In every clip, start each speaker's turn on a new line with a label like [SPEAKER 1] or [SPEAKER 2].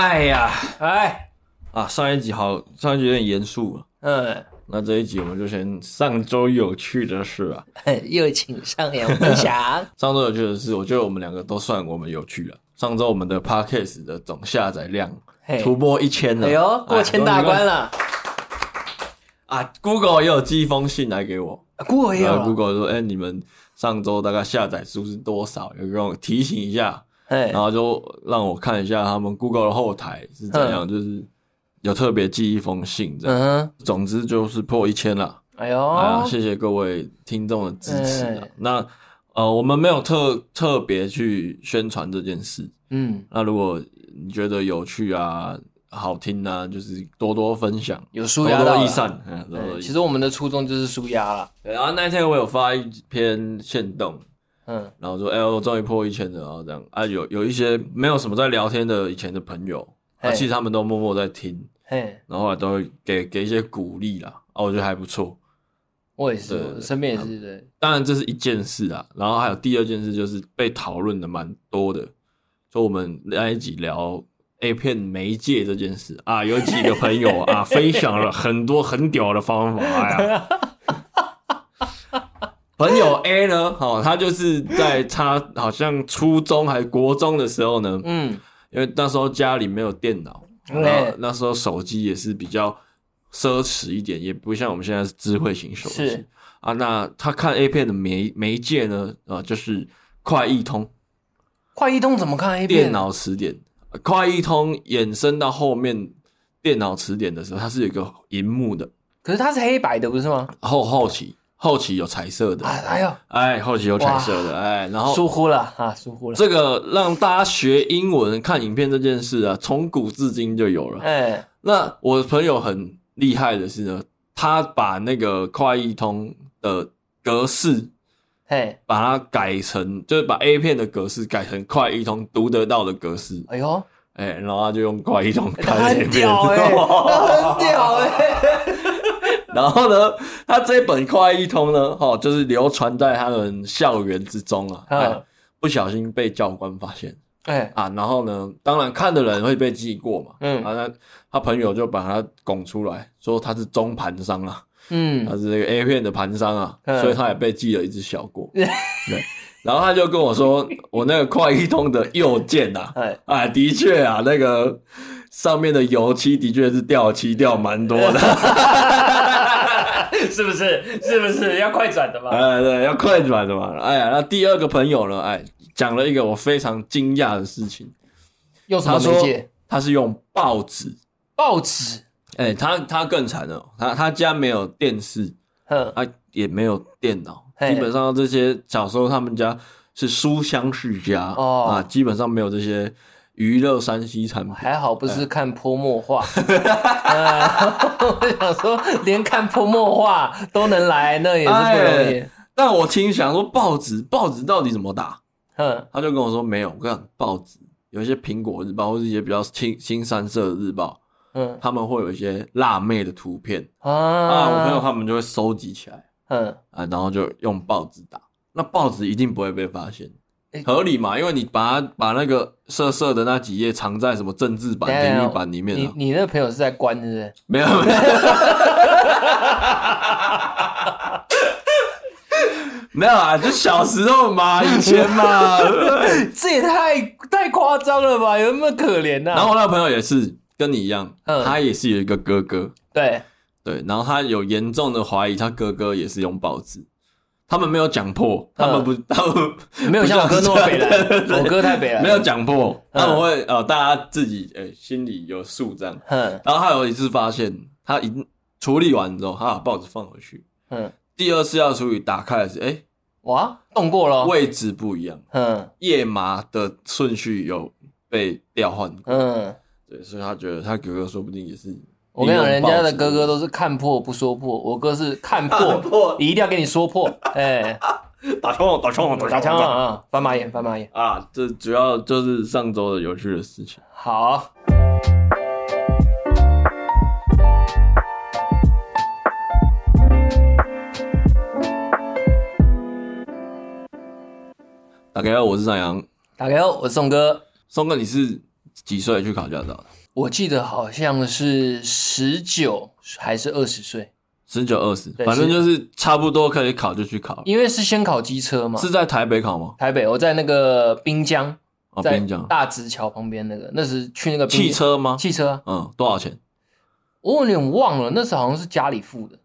[SPEAKER 1] 哎呀，
[SPEAKER 2] 哎，
[SPEAKER 1] 啊，上一集好，上一集有点严肃了。
[SPEAKER 2] 嗯，
[SPEAKER 1] 那这一集我们就先上周有趣的事啊。
[SPEAKER 2] 又请上扬分享。
[SPEAKER 1] 上周有趣的事，我觉得我们两个都算我们有趣了。上周我们的 Podcast 的总下载量突破一千了，
[SPEAKER 2] 哎呦，过千大关了。
[SPEAKER 1] 啊，Google 也有寄一封信来给我
[SPEAKER 2] ，Google 也有
[SPEAKER 1] ，Google 说，哎，你们上周大概下载数是多少？有给我提醒一下。然后就让我看一下他们 Google 的后台是怎样，就是有特别寄一封信这样。嗯，总之就是破一千了。哎呦，啊，谢谢各位听众的支持啊。那呃，我们没有特特别去宣传这件事。嗯，那如果你觉得有趣啊、好听啊，就是多多分享，
[SPEAKER 2] 有纾压到。
[SPEAKER 1] 益善。
[SPEAKER 2] 其实我们的初衷就是舒压了。
[SPEAKER 1] 对，然后那天我有发一篇线动。嗯，然后说，哎、欸，我终于破一千了，然后这样啊，有有一些没有什么在聊天的以前的朋友，啊，其实他们都默默在听，嘿，然后后来都会给给一些鼓励啦，啊，我觉得还不错。
[SPEAKER 2] 我也是，我身边也是对。
[SPEAKER 1] 当然这是一件事啊，然后还有第二件事就是被讨论的蛮多的，就我们那一起聊 A 片媒介这件事啊，有几个朋友啊 分享了很多很屌的方法呀。朋友 A 呢，哦，他就是在他好像初中还国中的时候呢，嗯，因为那时候家里没有电脑，然后那时候手机也是比较奢侈一点，也不像我们现在是智慧型手机，啊，那他看 A 片的媒媒介呢，啊，就是快易通，
[SPEAKER 2] 快易通怎么看 A 片？
[SPEAKER 1] 电脑词典，快易通衍生到后面电脑词典的时候，它是有一个荧幕的，
[SPEAKER 2] 可是它是黑白的，不是吗？
[SPEAKER 1] 后后期。后期有彩色的，
[SPEAKER 2] 哎呦，
[SPEAKER 1] 哎，后期有彩色的，哎，然后
[SPEAKER 2] 疏忽了啊，疏忽了。
[SPEAKER 1] 这个让大家学英文看影片这件事啊，从古至今就有了。哎，那我朋友很厉害的是呢，他把那个快译通的格式，嘿，把它改成，就是把 A 片的格式改成快译通读得到的格式。哎呦，哎，然后他就用快译通看片，很屌哎，很屌哎。然后呢，他这本快译通呢，哈，就是流传在他们校园之中啊，哎，不小心被教官发现，哎。啊，然后呢，当然看的人会被记过嘛，嗯，啊，那他朋友就把他拱出来，说他是中盘商啊，嗯，他是那个 A 片的盘商啊，所以他也被记了一只小过，对，然后他就跟我说，我那个快一通的右键呐，哎，啊，的确啊，那个上面的油漆的确是掉漆掉蛮多的。
[SPEAKER 2] 是不是？是不是要快转的嘛？
[SPEAKER 1] 哎，对，要快转的嘛。哎呀，那第二个朋友呢？哎，讲了一个我非常惊讶的事情。
[SPEAKER 2] 用什么媒介？
[SPEAKER 1] 他是用报纸。
[SPEAKER 2] 报纸？
[SPEAKER 1] 哎，他他更惨了。他他家没有电视，哼，啊，也没有电脑。基本上这些小时候他们家是书香世家哦，啊，基本上没有这些。娱乐山西产品
[SPEAKER 2] 还好，不是看泼墨画。我想说，连看泼墨画都能来，那也是不容易。
[SPEAKER 1] 但我听想说，报纸报纸到底怎么打？他就跟我说没有。我跟，报纸有一些苹果日报或者一些比较新新三色的日报，嗯，他们会有一些辣妹的图片啊，我朋友他们就会收集起来，嗯啊，然后就用报纸打。那报纸一定不会被发现。合理嘛？因为你把它把那个色色的那几页藏在什么政治版、体育版里面。
[SPEAKER 2] 你你那个朋友是在关，是不是？
[SPEAKER 1] 没有没有，没有啊！就小时候嘛，以前嘛，
[SPEAKER 2] 这也太太夸张了吧？有那么可怜呐？
[SPEAKER 1] 然后我那个朋友也是跟你一样，他也是有一个哥哥，
[SPEAKER 2] 对
[SPEAKER 1] 对，然后他有严重的怀疑，他哥哥也是用报纸。他们没有讲破，他们不，他们
[SPEAKER 2] 没有像我哥那么北了，我哥太北了，
[SPEAKER 1] 没有讲破，他们会呃，大家自己诶心里有数这样。然后他有一次发现，他已经处理完之后，他把报纸放回去。嗯，第二次要处理，打开的时候，诶
[SPEAKER 2] 哇，动过了，
[SPEAKER 1] 位置不一样。嗯，页码的顺序有被调换。嗯，对，所以他觉得他哥哥说不定也是。
[SPEAKER 2] 我跟你讲，人家的哥哥都是看破不说破，我哥是看破，你一定要跟你说破。哎，
[SPEAKER 1] 打枪，打枪，
[SPEAKER 2] 打枪啊！翻马眼，翻马眼
[SPEAKER 1] 啊！这主要就是上周的有趣的事情。
[SPEAKER 2] 好，
[SPEAKER 1] 大家好，我是张扬。
[SPEAKER 2] 大家好，我是宋哥。
[SPEAKER 1] 宋哥，你是几岁去考驾照的？
[SPEAKER 2] 我记得好像是十九还是二十岁，
[SPEAKER 1] 十九二十，反正就是差不多可以考就去考。
[SPEAKER 2] 因为是先考机车嘛。
[SPEAKER 1] 是在台北考吗？
[SPEAKER 2] 台北，我在那个滨江，
[SPEAKER 1] 哦，滨江
[SPEAKER 2] 大直桥旁边那个，那是去那个
[SPEAKER 1] 汽车吗？
[SPEAKER 2] 汽车，
[SPEAKER 1] 嗯，多少钱？
[SPEAKER 2] 我有点忘了，那时候好像是家里付的。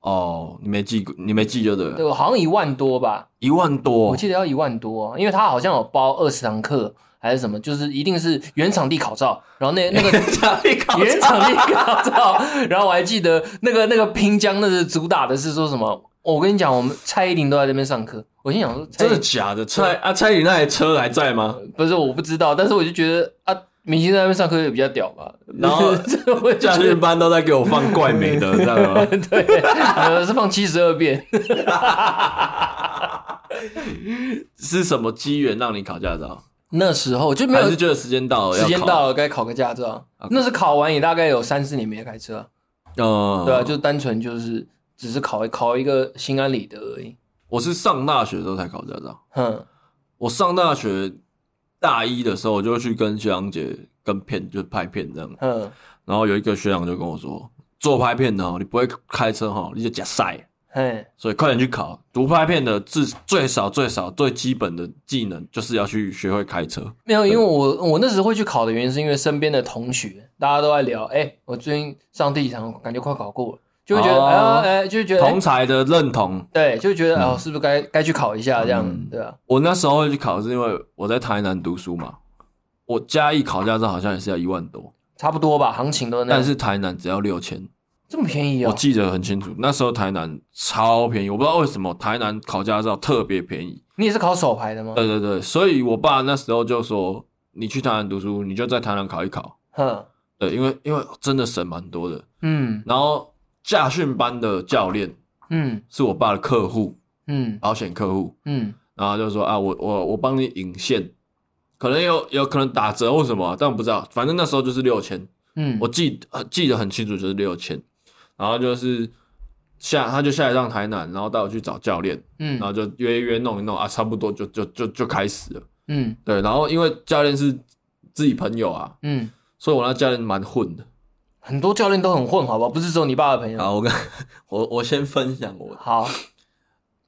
[SPEAKER 1] 哦，你没记，你没记就对了。
[SPEAKER 2] 对，好像一万多吧，
[SPEAKER 1] 一万多，
[SPEAKER 2] 我记得要一万多，因为他好像有包二十堂课。还是什么？就是一定是原场地考照，然后那那个
[SPEAKER 1] 原场地考
[SPEAKER 2] 原场地考照，然后我还记得那个那个滨江，那是主打的是说什么？我跟你讲，我们蔡依林都在那边上课。我心想说，
[SPEAKER 1] 真的假的？蔡啊，蔡依林那台车还在吗？
[SPEAKER 2] 不是，我不知道，但是我就觉得啊，明星在那边上课也比较屌吧。
[SPEAKER 1] 然后驾训班都在给我放怪美的，知道吗？
[SPEAKER 2] 对，呃，是放七十二变。
[SPEAKER 1] 是什么机缘让你考驾照？
[SPEAKER 2] 那时候就没有，
[SPEAKER 1] 还是觉得时间到了，
[SPEAKER 2] 时间到了该考个驾照。那是考完也大概有三四年没开车，嗯，对啊，就单纯就是只是考考一个心安理得而已。
[SPEAKER 1] 我是上大学的时候才考驾照，
[SPEAKER 2] 哼，
[SPEAKER 1] 我上大学大一的时候我就去跟学长姐跟片，就拍片这样，
[SPEAKER 2] 嗯，
[SPEAKER 1] 然后有一个学长就跟我说，做拍片的哦，你不会开车哈，你就假赛。
[SPEAKER 2] 嘿，
[SPEAKER 1] 所以快点去考读拍片的，至最少最少最基本的技能就是要去学会开车。
[SPEAKER 2] 没有，因为我我那时候会去考的原因，是因为身边的同学大家都在聊，哎、欸，我最近上第几场，感觉快考过了，就会觉得，哎、哦，哎、欸，就会觉得
[SPEAKER 1] 同才的认同，
[SPEAKER 2] 对，就会觉得，哦、嗯，是不是该该去考一下这样，
[SPEAKER 1] 嗯、
[SPEAKER 2] 对啊。
[SPEAKER 1] 我那时候会去考，是因为我在台南读书嘛，我嘉义考驾照好像也是要一万多，
[SPEAKER 2] 差不多吧，行情都那样。
[SPEAKER 1] 但是台南只要六千。
[SPEAKER 2] 这么便宜啊、哦！
[SPEAKER 1] 我记得很清楚，那时候台南超便宜，我不知道为什么台南考驾照特别便宜。
[SPEAKER 2] 你也是考手牌的吗？
[SPEAKER 1] 对对对，所以我爸那时候就说：“你去台南读书，你就在台南考一考。”
[SPEAKER 2] 哼，
[SPEAKER 1] 对，因为因为真的省蛮多的。
[SPEAKER 2] 嗯，
[SPEAKER 1] 然后驾训班的教练，
[SPEAKER 2] 嗯，
[SPEAKER 1] 是我爸的客户，
[SPEAKER 2] 嗯，
[SPEAKER 1] 保险客户，
[SPEAKER 2] 嗯，
[SPEAKER 1] 然后就说啊，我我我帮你引线，可能有有可能打折或什么，但我不知道，反正那时候就是六千，
[SPEAKER 2] 嗯，
[SPEAKER 1] 我记记得很清楚，就是六千。然后就是下，他就下来上台南，然后带我去找教练，
[SPEAKER 2] 嗯，
[SPEAKER 1] 然后就约一约弄一弄啊，差不多就就就就开始了，
[SPEAKER 2] 嗯，
[SPEAKER 1] 对，然后因为教练是自己朋友啊，
[SPEAKER 2] 嗯，
[SPEAKER 1] 所以我那教练蛮混的，
[SPEAKER 2] 很多教练都很混，好不好？不是只有你爸的朋友。
[SPEAKER 1] 好，我跟 我我先分享我
[SPEAKER 2] 好，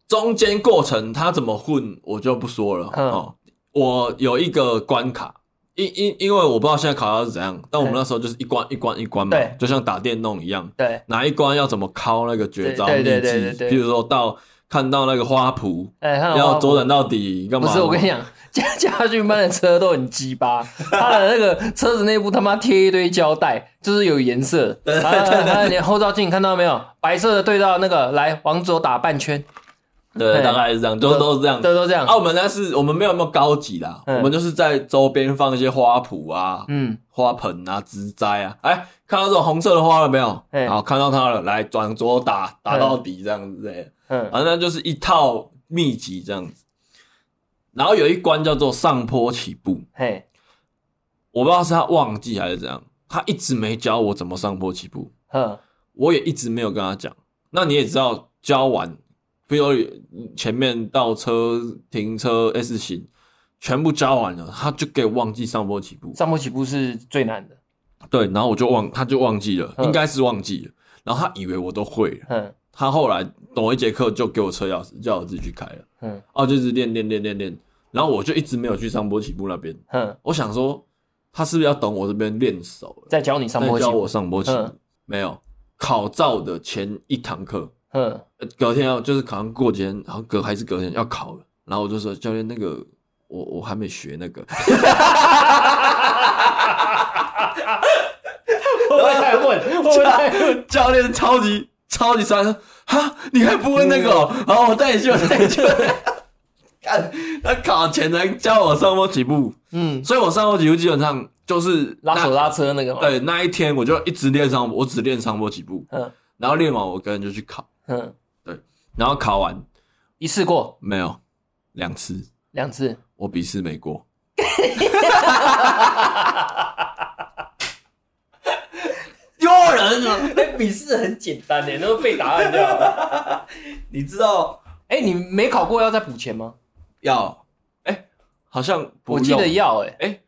[SPEAKER 1] 中间过程他怎么混我就不说了，哦，我有一个关卡。因因因为我不知道现在考到是怎样，但我们那时候就是一关一关一关嘛，就像打电动一样，
[SPEAKER 2] 对，
[SPEAKER 1] 哪一关要怎么敲那个绝招秘籍，比如说到看到那个花圃，
[SPEAKER 2] 哎，
[SPEAKER 1] 要左转到底干嘛？
[SPEAKER 2] 不是，我跟你讲，家家训班的车都很鸡巴，他的那个车子内部他妈贴一堆胶带，就是有颜色，对对对，你后照镜看到没有？白色的对到那个，来往左打半圈。
[SPEAKER 1] 对，大概是这样，都都是这样，
[SPEAKER 2] 都都这样。
[SPEAKER 1] 澳门那是我们没有那么高级啦，我们就是在周边放一些花圃啊，
[SPEAKER 2] 嗯，
[SPEAKER 1] 花盆啊，植栽啊。哎，看到这种红色的花了没有？好，看到它了，来转左打，打到底这样子。嗯，反正就是一套秘籍这样子。然后有一关叫做上坡起步，
[SPEAKER 2] 嘿，
[SPEAKER 1] 我不知道是他忘记还是怎样，他一直没教我怎么上坡起步。
[SPEAKER 2] 嗯，
[SPEAKER 1] 我也一直没有跟他讲。那你也知道，教完。比如前面倒车、停车、S 型，全部教完了，他就给我忘记上坡起步。
[SPEAKER 2] 上坡起步是最难的。
[SPEAKER 1] 对，然后我就忘，他就忘记了，应该是忘记了。然后他以为我都会了。
[SPEAKER 2] 嗯。
[SPEAKER 1] 他后来懂一节课就给我车钥匙，叫我自己去开了。
[SPEAKER 2] 嗯。
[SPEAKER 1] 哦，就是练练练练练，然后我就一直没有去上坡起步那边。
[SPEAKER 2] 嗯。
[SPEAKER 1] 我想说，他是不是要等我这边练熟了，
[SPEAKER 2] 再教你上坡起步？
[SPEAKER 1] 教我上坡起步。没有，考照的前一堂课。
[SPEAKER 2] 嗯，
[SPEAKER 1] 隔天要就是考上过几天，然后隔还是隔天要考了，然后我就说教练那个我我还没学那个，会不会太混？会不会太混？教练超级超级酸，哈，你还不会那个、喔？然后我带你去，我带你去。看 他考前才教我上坡起步，
[SPEAKER 2] 嗯，
[SPEAKER 1] 所以我上坡起步基本上就是
[SPEAKER 2] 拉手拉车那个嘛。
[SPEAKER 1] 对，那一天我就一直练上，我只练上坡起步，
[SPEAKER 2] 嗯，
[SPEAKER 1] 然后练完我个人就去考。
[SPEAKER 2] 嗯，
[SPEAKER 1] 对，然后考完
[SPEAKER 2] 一次过
[SPEAKER 1] 没有，两次，
[SPEAKER 2] 两次，
[SPEAKER 1] 我笔试没过，丢人啊！
[SPEAKER 2] 那，笔试很简单的，那个背答案掉。
[SPEAKER 1] 你知道？
[SPEAKER 2] 哎，你没考过要再补钱吗？
[SPEAKER 1] 要，哎，好像不
[SPEAKER 2] 我记得要，哎，
[SPEAKER 1] 哎，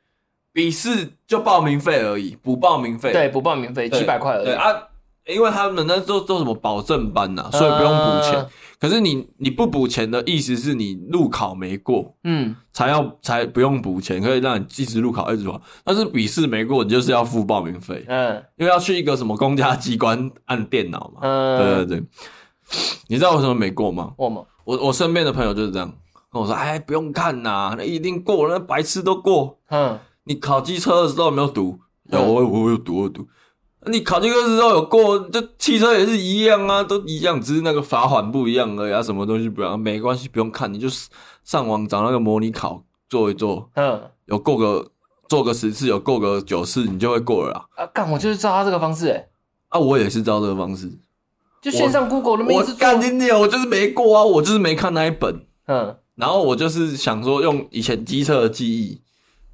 [SPEAKER 1] 笔试就报名费而已，补报名费。
[SPEAKER 2] 对，补报名费几百块而已。
[SPEAKER 1] 对啊，因为他们那做做什么保证班呐、啊，所以不用补钱。呃、可是你你不补钱的意思是你路考没过，嗯，才要才不用补钱，可以让你一直路考一直考。但是笔试没过，你就是要付报名费。嗯，因为要去一个什么公家机关按电脑嘛。嗯，对对对。你知道为什么没过吗？
[SPEAKER 2] 我吗？
[SPEAKER 1] 我我身边的朋友就是这样跟我说：“哎，不用看呐，那一定过，那白痴都过。”嗯。你考机车的时候有没有读？有，我我有读，我读。你考这个的时候有过？这汽车也是一样啊，都一样，只是那个罚款不一样而已啊。什么东西不一样？没关系，不用看，你就上网找那个模拟考做一做。嗯，有过个做个十次，有过个九次，你就会过了啦。
[SPEAKER 2] 啊，干，我就是照他这个方式诶、欸、
[SPEAKER 1] 啊，我也是照这个方式，
[SPEAKER 2] 就线上 Google 的。
[SPEAKER 1] 我干你娘！我就是没过啊，我就是没看那一本。嗯，然后我就是想说用以前机车的记忆。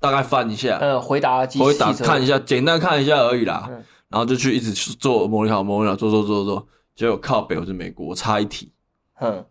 [SPEAKER 1] 大概翻一下，
[SPEAKER 2] 嗯，回答
[SPEAKER 1] 回答看一下，简单看一下而已啦。嗯、然后就去一直做模拟考，模拟考做做做做，结果靠北我就没过，我差一题。
[SPEAKER 2] 嗯，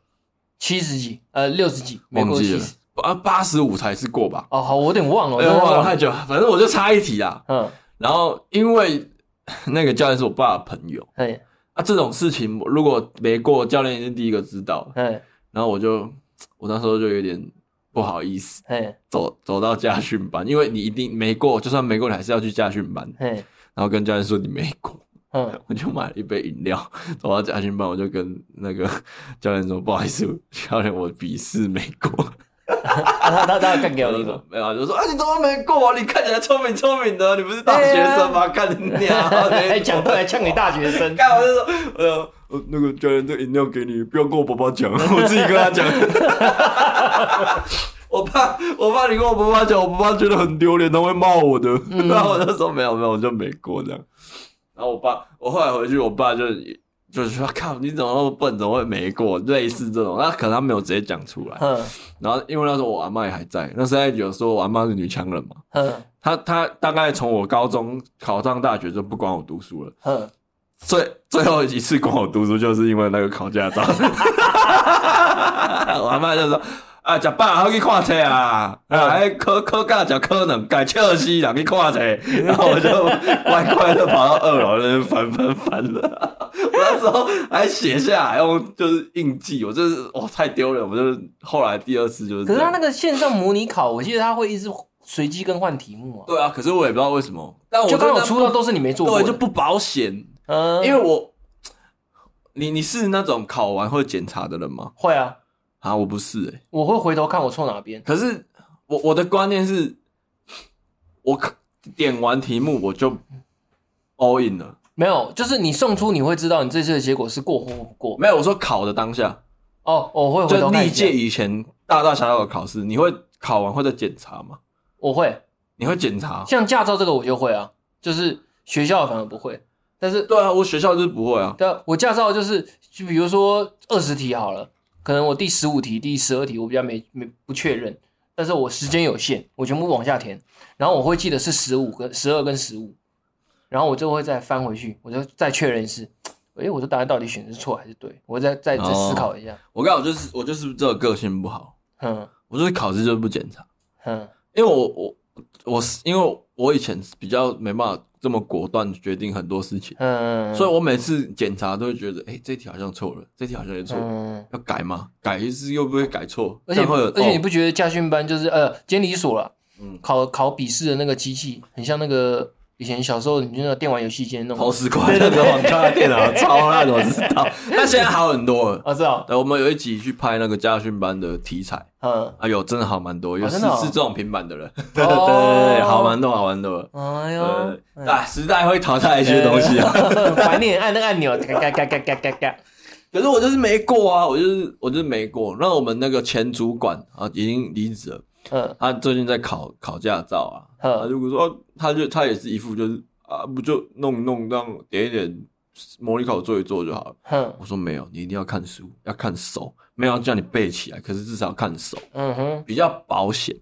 [SPEAKER 2] 七十几，呃，六十几，
[SPEAKER 1] 忘记了啊，八十五才是过吧？
[SPEAKER 2] 哦，好，我有点忘了，我
[SPEAKER 1] 忘了太久，反正我就差一题啊。嗯，然后因为 那个教练是我爸的朋友，嗯，啊，这种事情如果没过，教练是第一个知道。嗯，然后我就我那时候就有点。不好意思，嘿走走到家训班，因为你一定没过，就算没过，你还是要去家训班。嘿然后跟教练说你没过，嗯，我就买了一杯饮料，走到驾训班，我就跟那个 教练说不好意思，教练我笔试没过。
[SPEAKER 2] 他他他干掉你了？
[SPEAKER 1] 没有，就说啊你怎么没过？你看起来聪明聪明的，你不是大学生吗？看你鸟，
[SPEAKER 2] 还讲过来呛你大学生。
[SPEAKER 1] 干我就说，呃呃那个教练这饮料给你，不要跟我爸爸讲，我自己跟他讲。我怕我怕你跟我爸爸讲，我爸爸觉得很丢脸，他会骂我的。嗯、然后我就说没有没有，我就没过这样。然后我爸，我后来回去，我爸就就是说，靠，你怎么那么笨，怎么会没过？类似这种，那可能他没有直接讲出来。嗯、然后因为那时候我阿妈也还在，那时候有时候我阿妈是女强人嘛。嗯、他他大概从我高中考上大学就不管我读书了。嗯、最最后一次管我读书，就是因为那个考驾照。我阿妈就说。啊，食饱好去看册啊！啊，还考考驾照可能改笑死人去看册，然后我就乖乖的跑到二楼那边翻翻翻了。我那时候还写下来用就是印记，我就是哇太丢人，我就是后来第二次就是。
[SPEAKER 2] 可是他那个线上模拟考，我记得他会一直随机更换题目啊。
[SPEAKER 1] 对啊，可是我也不知道为什么，但我
[SPEAKER 2] 就刚好出的都是你没做过，
[SPEAKER 1] 对，就不保险。嗯，因为我，你你是那种考完会检查的人吗？
[SPEAKER 2] 会啊。
[SPEAKER 1] 啊，我不是诶、欸，
[SPEAKER 2] 我会回头看我错哪边。
[SPEAKER 1] 可是我我的观念是，我点完题目我就 all in 了。
[SPEAKER 2] 没有，就是你送出你会知道你这次的结果是过或不过。
[SPEAKER 1] 没有，我说考的当下。
[SPEAKER 2] 哦，我会回头看。
[SPEAKER 1] 就历届以前大大小小的考试，你会考完会再检查吗？
[SPEAKER 2] 我会。
[SPEAKER 1] 你会检查？
[SPEAKER 2] 像驾照这个我就会啊，就是学校反而不会。但是
[SPEAKER 1] 对啊，我学校就是不会啊。
[SPEAKER 2] 对啊，我驾照就是就比如说二十题好了。可能我第十五题、第十二题我比较没没不确认，但是我时间有限，我全部往下填，然后我会记得是十五跟十二跟十五，然后我就会再翻回去，我就再确认一次，诶，我的答案到底选的是错还是对？我再再再思考一下。
[SPEAKER 1] 我刚好就是我就是这个个性不好，嗯，我就是考试就是不检查，嗯，因为我我我是因为我以前比较没办法。这么果断决定很多事情，嗯，所以我每次检查都会觉得，哎，这题好像错了，这题好像也错要改吗？改一次又不会改错，
[SPEAKER 2] 而且而且你不觉得驾训班就是呃监理所了，嗯，考考笔试的那个机器很像那个。以前小时候，你就那个电玩游戏机 那种
[SPEAKER 1] 投十块那种网咖电脑，超烂，我知道。但现在好很多了。
[SPEAKER 2] 啊知道。
[SPEAKER 1] 对，我们有一集去拍那个家训班的题材，嗯，哎呦，真的好蛮多，有是是这种平板的人，对对对对，好蛮多，好蛮多。哎呦，啊，时代会淘汰一些东西啊，
[SPEAKER 2] 怀念按那个按钮，嘎嘎嘎嘎嘎嘎嘎。
[SPEAKER 1] 可是我就是没过啊，我就是我就是没过。那我们那个前主管啊，已经离职了。嗯，他最近在考考驾照啊。嗯，如果说他就他也是一副就是啊，不就弄弄这样点一点模拟考做一做就好了。嗯，我说没有，你一定要看书，要看熟，没有叫你背起来，可是至少要看熟。嗯哼，比较保险。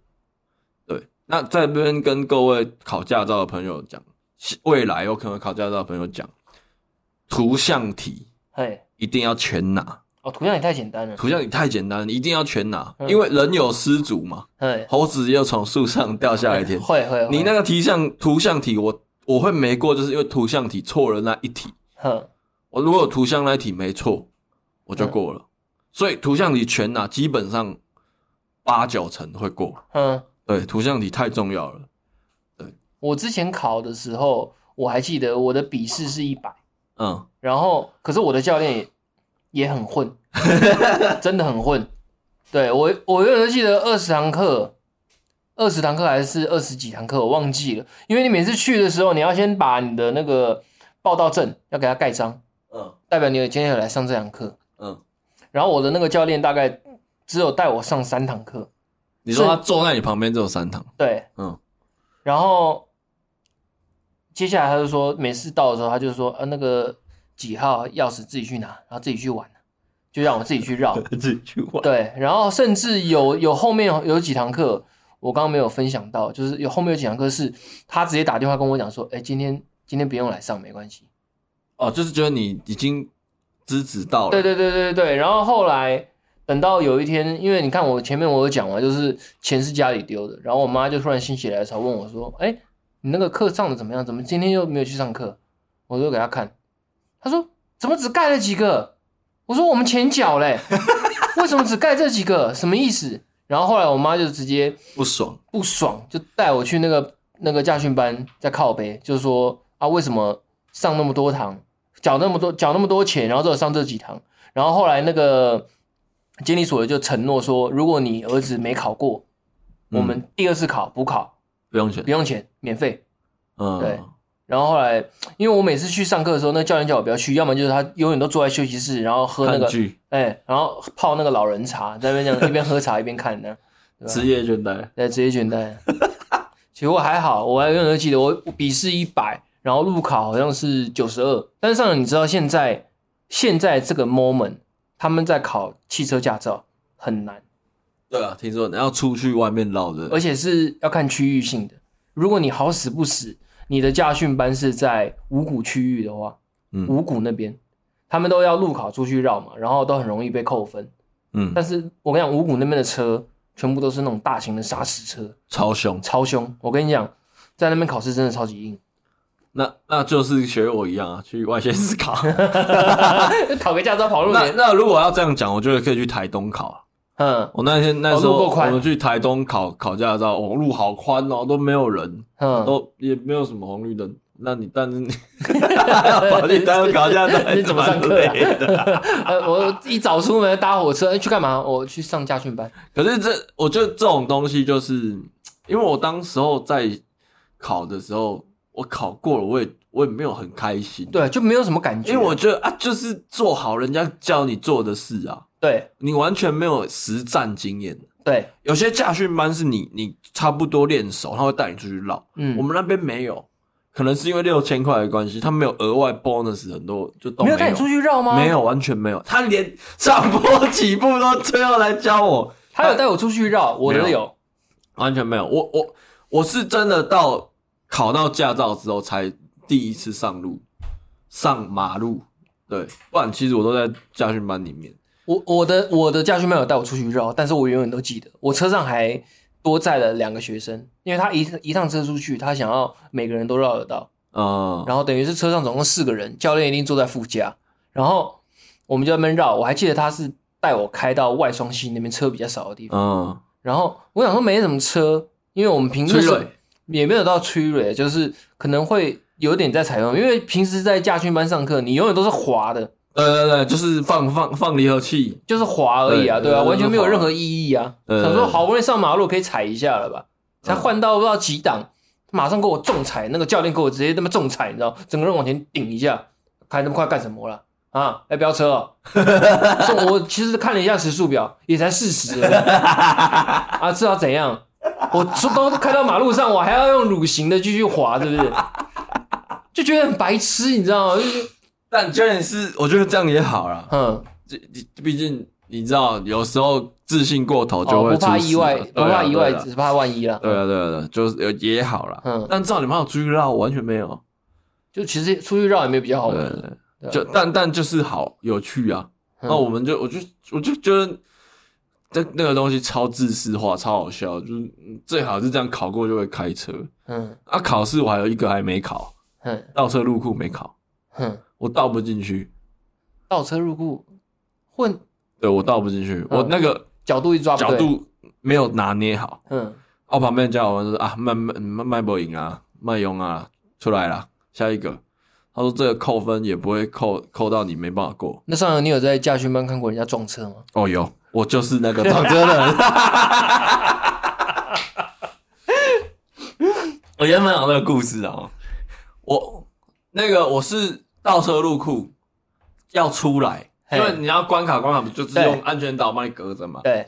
[SPEAKER 1] 对，那在这边跟各位考驾照的朋友讲，未来有可能考驾照的朋友讲，图像题，嘿，一定要全拿。
[SPEAKER 2] 哦，图像也太简单了。
[SPEAKER 1] 图像也太简单了，你一定要全拿，嗯、因为人有失足嘛。
[SPEAKER 2] 对，
[SPEAKER 1] 猴子又从树上掉下来一天。
[SPEAKER 2] 会会。
[SPEAKER 1] 你那个题像图像题，我我会没过，就是因为图像题错了那一题。
[SPEAKER 2] 哼，
[SPEAKER 1] 我如果图像那一题没错，我就过了。所以图像题全拿，基本上八九成会过。
[SPEAKER 2] 嗯，
[SPEAKER 1] 对，图像题太重要了。对，
[SPEAKER 2] 我之前考的时候，我还记得我的笔试是一百。
[SPEAKER 1] 嗯，
[SPEAKER 2] 然后可是我的教练也。也很混，真的很混。对，我，我永远都记得二十堂课，二十堂课还是二十几堂课，我忘记了。因为你每次去的时候，你要先把你的那个报到证要给他盖章，
[SPEAKER 1] 嗯，
[SPEAKER 2] 代表你今天有来上这堂课，
[SPEAKER 1] 嗯。
[SPEAKER 2] 然后我的那个教练大概只有带我上三堂课。
[SPEAKER 1] 你说他坐在你旁边只有三堂？
[SPEAKER 2] 对，
[SPEAKER 1] 嗯。
[SPEAKER 2] 然后接下来他就说，每次到的时候，他就说，呃，那个。几号钥匙自己去拿，然后自己去玩，就让我自己去绕，
[SPEAKER 1] 自己去玩。
[SPEAKER 2] 对，然后甚至有有后面有几堂课，我刚刚没有分享到，就是有后面有几堂课是他直接打电话跟我讲说，哎，今天今天不用来上，没关系。
[SPEAKER 1] 哦，就是觉得你已经知止到了。
[SPEAKER 2] 对对对对对。然后后来等到有一天，因为你看我前面我有讲嘛，就是钱是家里丢的，然后我妈就突然心血来潮问我说，哎，你那个课上的怎么样？怎么今天又没有去上课？我就给他看。他说：“怎么只盖了几个？”我说：“我们钱缴嘞，为什么只盖这几个？什么意思？”然后后来我妈就直接
[SPEAKER 1] 不爽，
[SPEAKER 2] 不爽，就带我去那个那个驾训班，在靠北，就是说啊，为什么上那么多堂，缴那么多缴那么多钱，然后只有上这几堂？然后后来那个监理所的就承诺说，如果你儿子没考过，我们第二次考补考
[SPEAKER 1] 不用钱，
[SPEAKER 2] 不用钱，免费。
[SPEAKER 1] 嗯，
[SPEAKER 2] 对。然后后来，因为我每次去上课的时候，那教练叫我不要去，要么就是他永远都坐在休息室，然后喝那个，哎，然后泡那个老人茶，在那边这样一边喝茶一边看呢。
[SPEAKER 1] 职业倦怠，
[SPEAKER 2] 对，职业倦怠。其实我还好，我还永远都记得，我笔试一百，然后路考好像是九十二。但是上，你知道现在现在这个 moment，他们在考汽车驾照很难。
[SPEAKER 1] 对啊，听说你要出去外面绕的，
[SPEAKER 2] 而且是要看区域性的。如果你好死不死。你的驾训班是在五股区域的话，
[SPEAKER 1] 嗯，
[SPEAKER 2] 五股那边，他们都要路考出去绕嘛，然后都很容易被扣分，
[SPEAKER 1] 嗯。
[SPEAKER 2] 但是我跟你讲，五股那边的车全部都是那种大型的砂石车，
[SPEAKER 1] 超凶，
[SPEAKER 2] 超凶。我跟你讲，在那边考试真的超级硬。
[SPEAKER 1] 那那就是学我一样啊，去外县市考，
[SPEAKER 2] 考个驾照跑路。
[SPEAKER 1] 那那如果要这样讲，我觉得可以去台东考。
[SPEAKER 2] 嗯，
[SPEAKER 1] 我那天那时候我们去台东考考驾照，哦，路好宽哦，都没有人，
[SPEAKER 2] 嗯，
[SPEAKER 1] 都也没有什么红绿灯。那你但是你跑去台东考驾照，
[SPEAKER 2] 你怎么上课呀？呃，我一早出门搭火车，去干嘛？我去上驾训班。
[SPEAKER 1] 可是这，我觉得这种东西就是，因为我当时候在考的时候，我考过了，我也我也没有很开心，
[SPEAKER 2] 对，就没有什么感觉，
[SPEAKER 1] 因为我觉得啊，就是做好人家教你做的事啊。
[SPEAKER 2] 对，
[SPEAKER 1] 你完全没有实战经验。
[SPEAKER 2] 对，
[SPEAKER 1] 有些驾训班是你你差不多练熟，他会带你出去绕。
[SPEAKER 2] 嗯，
[SPEAKER 1] 我们那边没有，可能是因为六千块的关系，他没有额外 bonus 很多，就都没有。
[SPEAKER 2] 带你出去绕吗？
[SPEAKER 1] 没有，完全没有。他连上坡起步都最后来教我。
[SPEAKER 2] 他有带我出去绕，我觉得有，
[SPEAKER 1] 完全没有。我我我是真的到考到驾照之后才第一次上路，上马路。对，不然其实我都在驾训班里面。
[SPEAKER 2] 我我的我的驾训班有带我出去绕，但是我永远都记得，我车上还多载了两个学生，因为他一一趟车出去，他想要每个人都绕得到，
[SPEAKER 1] 嗯，
[SPEAKER 2] 然后等于是车上总共四个人，教练一定坐在副驾，然后我们就在那边绕，我还记得他是带我开到外双溪那边车比较少的地方，
[SPEAKER 1] 嗯，
[SPEAKER 2] 然后我想说没什么车，因为我们平时也没有到催泪，就是可能会有点在踩油，因为平时在驾训班上课，你永远都是滑的。
[SPEAKER 1] 对对对，就是放放放离合器，
[SPEAKER 2] 就是滑而已啊，对，对啊，完全没有任何意义啊。想说好不容易上马路可以踩一下了吧，才换到不知道几档，马上给我重踩，那个教练给我直接那么重踩，你知道，整个人往前顶一下，开那么快干什么了啊？要飙车哦！我其实看了一下时速表，也才四十啊，知道怎样？我都开到马路上，我还要用蠕行的继续滑，是不是？就觉得很白痴，你知道吗？就是。
[SPEAKER 1] 但真的是，我觉得这样也好了。
[SPEAKER 2] 嗯，
[SPEAKER 1] 这毕竟你知道，有时候自信过头就会，
[SPEAKER 2] 哦，不怕意外，不怕意外，只是怕万一了。
[SPEAKER 1] 对啊，对啊，对啊，就是也好了。
[SPEAKER 2] 嗯，
[SPEAKER 1] 但至少你们有出去绕，完全没有。
[SPEAKER 2] 就其实出去绕也没有比较好玩。
[SPEAKER 1] 对对对，就但但就是好有趣啊。那我们就我就我就觉得这那个东西超自私化，超好笑，就是最好是这样考过就会开车。嗯，啊，考试我还有一个还没考，嗯，倒车入库没考，嗯，我倒不进去，
[SPEAKER 2] 倒车入库混，
[SPEAKER 1] 对我倒不进去，我那个
[SPEAKER 2] 角度一抓
[SPEAKER 1] 角度没有拿捏好，嗯，我旁边教我说啊，慢慢慢慢不赢啊，慢用啊，出来了，下一个。他说：“这个扣分也不会扣扣到你没办法过。”
[SPEAKER 2] 那上次你有在驾训班看过人家撞车吗？
[SPEAKER 1] 哦，有，我就是那个 撞车的人。我原本有那个故事啊，我那个我是倒车入库要出来，因为你要关卡关卡不就是用安全岛帮你隔着嘛？
[SPEAKER 2] 对，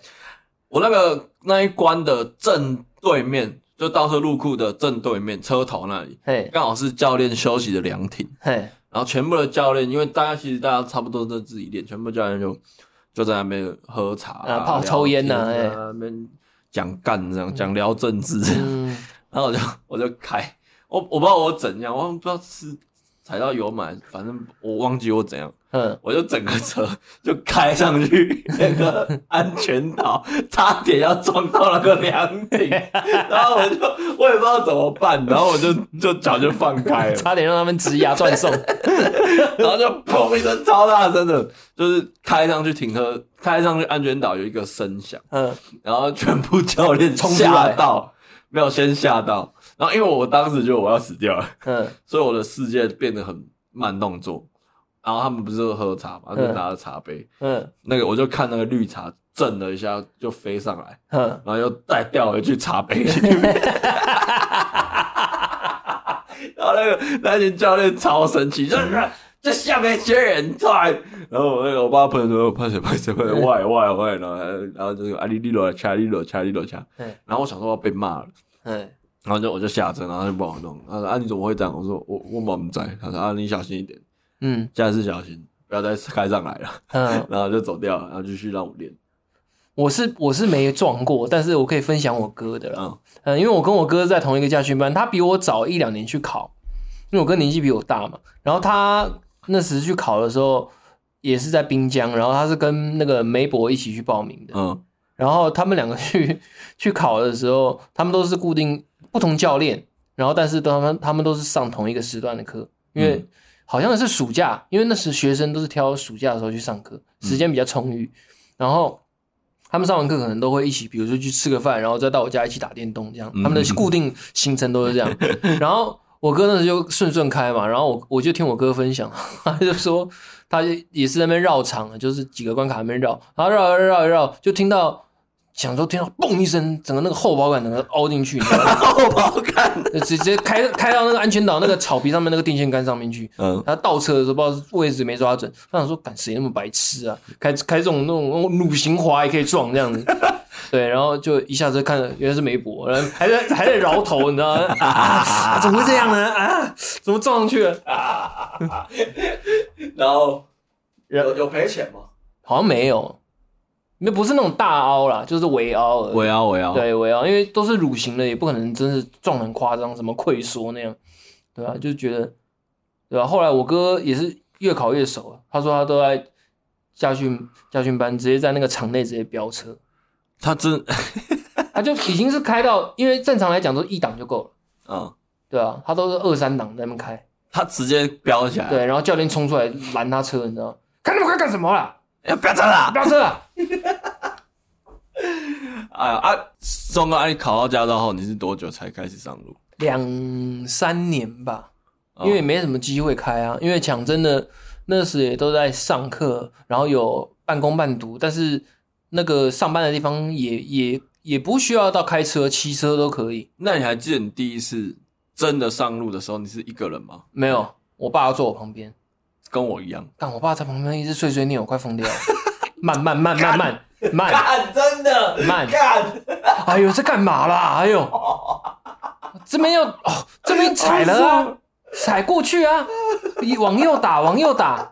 [SPEAKER 2] 我
[SPEAKER 1] 那个那一关的正对面。就倒车入库的正对面车头那里，嘿，刚好是教练休息的凉亭，嘿，然后全部的教练，因为大家其实大家差不多都自己练，全部教练就就在那边喝茶啊，
[SPEAKER 2] 泡抽烟呐，
[SPEAKER 1] 哎。那边讲干这样讲聊政治，嗯，然后我就我就开，我我不知道我怎样，我不知道是踩到油门，反正我忘记我怎样。嗯，我就整个车就开上去 那个安全岛，差点要撞到那个凉亭，然后我就我也不知道怎么办，然后我就就脚就放开了，
[SPEAKER 2] 差点让他们直牙转送，
[SPEAKER 1] 然后就砰一声超大声的，就是开上去停车，开上去安全岛有一个声响，嗯，然后全部教练吓到，没有先吓到，然后因为我当时就我要死掉了，嗯，所以我的世界变得很慢动作。然后他们不是喝茶嘛，就拿着茶杯，嗯，那个我就看那个绿茶震了一下就飞上来，嗯，然后又再掉回去茶杯里面，然后那个那群教练超神奇，就是这下面些人在，然后我那个我爸朋友说拍谁拍谁拍谁，歪歪歪，然后然后就是阿里里罗掐里罗掐里罗掐，然后我想说我要被骂了，嗯，然后就我就下车，然后就帮我弄，他说啊你怎么会这样？我说我我妈不在，他说啊你小心一点。嗯，下次小心，不要再开上来了。嗯，然后就走掉了，然后继续让我练。
[SPEAKER 2] 我是我是没撞过，但是我可以分享我哥的了。嗯，因为我跟我哥在同一个驾训班，他比我早一两年去考，因为我哥年纪比我大嘛。然后他那时去考的时候，也是在滨江，然后他是跟那个梅博一起去报名的。嗯，然后他们两个去 去考的时候，他们都是固定不同教练，然后但是都他们他们都是上同一个时段的课，因为。好像是暑假，因为那时学生都是挑暑假的时候去上课，时间比较充裕。嗯、然后他们上完课可能都会一起，比如说去吃个饭，然后再到我家一起打电动，这样。他们的固定行程都是这样。嗯、然后我哥那时就顺顺开嘛，然后我我就听我哥分享，他就说他也是在那边绕场，就是几个关卡那边绕，然后绕绕绕绕，就听到。想说听到嘣一声，整个那个后保杆整个凹进去，你知道吗？
[SPEAKER 1] 后保杆
[SPEAKER 2] 直接开开到那个安全岛那个草皮上面那个电线杆上面去。嗯，他倒车的时候不知道位置没抓准，他想说，敢谁那么白痴啊？开开这种那种鲁行滑也可以撞这样子。对，然后就一下子看了，原来是梅博，然后还在还在挠头，你知道吗？啊，怎么会这样呢？啊，怎么撞上去了？啊，
[SPEAKER 1] 然后有有赔钱吗？
[SPEAKER 2] 好像没有。那不是那种大凹啦，就是围凹而已。
[SPEAKER 1] 微凹，围凹。
[SPEAKER 2] 对，围凹，因为都是乳形的，也不可能真是撞很夸张，什么溃缩那样，对吧？就觉得，对吧？后来我哥也是越考越熟了，他说他都在驾训驾训班，直接在那个场内直接飙车。
[SPEAKER 1] 他真，
[SPEAKER 2] 他就已经是开到，因为正常来讲都一档就够了。嗯，对啊，他都是二三档在那边开。
[SPEAKER 1] 他直接飙起来。
[SPEAKER 2] 对，然后教练冲出来拦他车，你知道吗？开那么快干什么啦？
[SPEAKER 1] 要飙车了！
[SPEAKER 2] 飙车了！
[SPEAKER 1] 哎呀啊！松哥，啊，你考到驾照后，你是多久才开始上路？
[SPEAKER 2] 两三年吧，因为也没什么机会开啊。因为讲真的，那时也都在上课，然后有半工半读，但是那个上班的地方也也也不需要到开车，骑车都可以。
[SPEAKER 1] 那你还记得你第一次真的上路的时候，你是一个人吗？
[SPEAKER 2] 没有，我爸要坐我旁边。
[SPEAKER 1] 跟我一样，
[SPEAKER 2] 但我爸在旁边一直碎碎念，我快疯掉了。慢慢慢慢慢慢，
[SPEAKER 1] 干真的
[SPEAKER 2] 慢干。哎呦，这干嘛啦？哎呦，这边要哦，这边踩了啊，踩过去啊，往右打，往右打，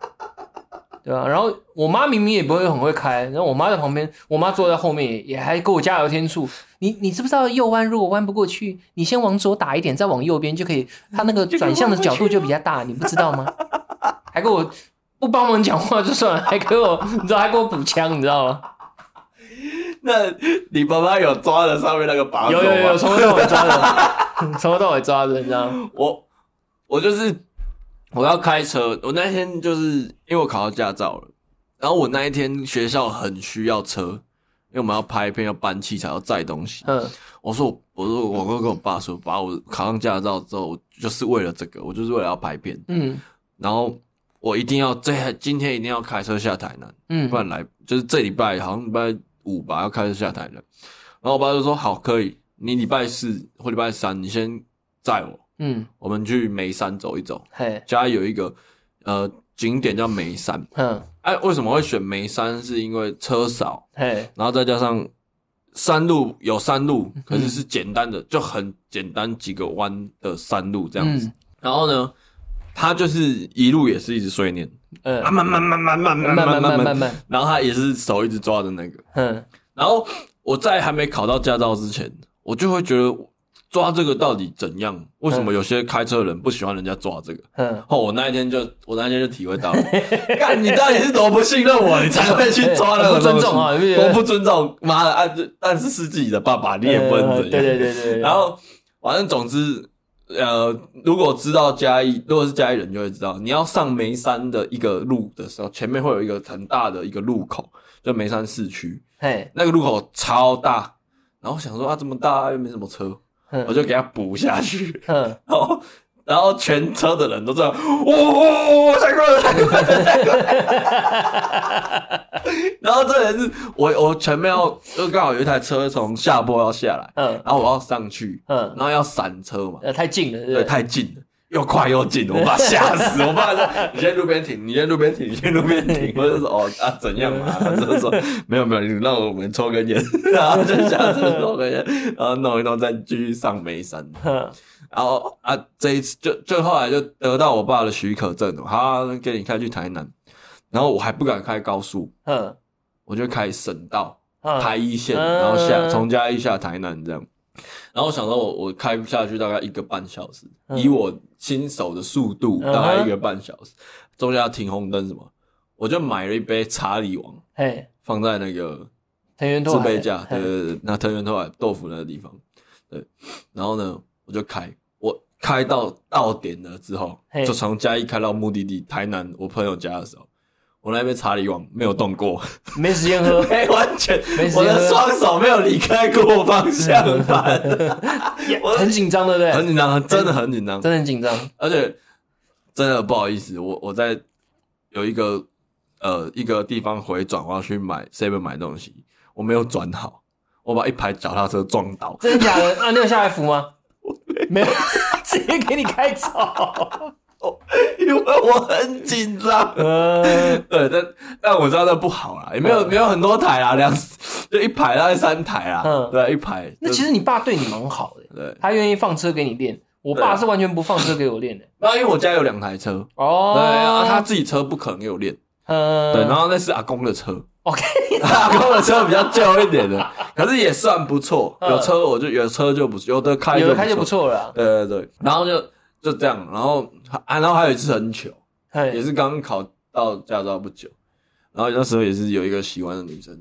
[SPEAKER 2] 对吧？然后我妈明明也不会很会开，然后我妈在旁边，我妈坐在后面也也还给我加油添醋。你你知不知道右弯如果弯不过去，你先往左打一点，再往右边就可以，它那个转向的角度就比较大，你不知道吗？还给我不帮忙讲话就算了，还给我，你知道还给我补枪，你知道吗？
[SPEAKER 1] 那你爸爸有抓着上面那个把手吗？
[SPEAKER 2] 有有有，从头到尾抓着，从头到尾抓着，你知道吗？
[SPEAKER 1] 我我就是我要开车，我那天就是因为我考到驾照了，然后我那一天学校很需要车，因为我们要拍片，要搬器材，要载东西。嗯，我说我我说我跟跟我爸说，把我考上驾照之后，就是为了这个，我就是为了要拍片。嗯，然后我一定要这今天一定要开车下台南，嗯，不然来就是这礼拜好像礼拜。五吧，要开车下台南，然后我爸就说：“好，可以，你礼拜四或礼拜三，你先载我，嗯，我们去眉山走一走。嘿，家有一个呃景点叫眉山，嗯，哎，为什么会选眉山？是因为车少，嘿，然后再加上山路有山路，可是是简单的，就很简单几个弯的山路这样子。然后呢，他就是一路也是一直碎念。”嗯，慢慢慢慢慢慢慢慢慢慢慢，然后他也是手一直抓着那个，嗯，然后我在还没考到驾照之前，我就会觉得抓这个到底怎样？为什么有些开车的人不喜欢人家抓这个？嗯，哦，我那一天就我那一天就体会到了，干你到底是多不信任我，你才会去抓那个？
[SPEAKER 2] 尊重啊，
[SPEAKER 1] 我不尊重，妈的，按但是是自己的爸爸，你也不能怎样？
[SPEAKER 2] 对对对对，
[SPEAKER 1] 然后反正总之。呃，如果知道嘉义，如果是嘉义人就会知道，你要上眉山的一个路的时候，前面会有一个很大的一个路口，就眉山市区。嘿，那个路口超大，然后想说啊，这么大又没什么车，我就给他补下去。嗯，然后。然后全车的人都这样，哇、哦，太快了，太快了，太快了。然后这人是我，我前面要就刚好有一台车从下坡要下来，嗯，然后我要上去，嗯，然后要闪车嘛，
[SPEAKER 2] 呃，太近了，
[SPEAKER 1] 对，太近了，又快又近，我怕吓死，我怕说你先路边停，你先路边停，你先路边停，我就说哦啊怎样嘛，反正说没有没有，你让我们抽根烟，然后就下车抽根烟，然后弄一弄再继续上眉山。然后啊，这一次就就后来就得到我爸的许可证了，好，给你开去台南。然后我还不敢开高速，嗯，我就开省道，台一线，然后下从嘉义下台南这样。然后我想到我我开不下去，大概一个半小时，以我新手的速度，大概一个半小时，中间要停红灯什么，我就买了一杯查理王，嘿，放在那个
[SPEAKER 2] 藤原
[SPEAKER 1] 自备架，对对对，那藤原拓海豆腐那个地方，对，然后呢。我就开，我开到到点了之后，就从嘉义开到目的地台南，我朋友家的时候，我那边查理王没有动过，
[SPEAKER 2] 没时间喝，
[SPEAKER 1] 没完全，我的双手没有离开过方向盘，
[SPEAKER 2] 很紧张，对不对？
[SPEAKER 1] 很紧张，真的很紧张，
[SPEAKER 2] 真的很紧张，
[SPEAKER 1] 而且真的不好意思，我我在有一个呃一个地方回转，我要去买 seven 买东西，我没有转好，我把一排脚踏车撞倒，
[SPEAKER 2] 真的假的？那，你有下来扶吗？没有，直接给你开走，
[SPEAKER 1] 因为我很紧张。嗯，对，但但我知道那不好啦，也没有没有很多台啦，两就一排大概三台啦。嗯，对，一排。
[SPEAKER 2] 那其实你爸对你蛮好的，对，他愿意放车给你练。我爸是完全不放车给我练的。
[SPEAKER 1] 那因为我家有两台车哦，对啊，他自己车不可能给我练。嗯，对，然后那是阿公的车。OK，阿公的车比较旧一点的，可是也算不错。有车我就有车就不有的开，
[SPEAKER 2] 有的开就不错了。
[SPEAKER 1] 对对对，然后就就这样，然后啊，然后还有一次很糗，也是刚考到驾照不久，然后那时候也是有一个喜欢的女生，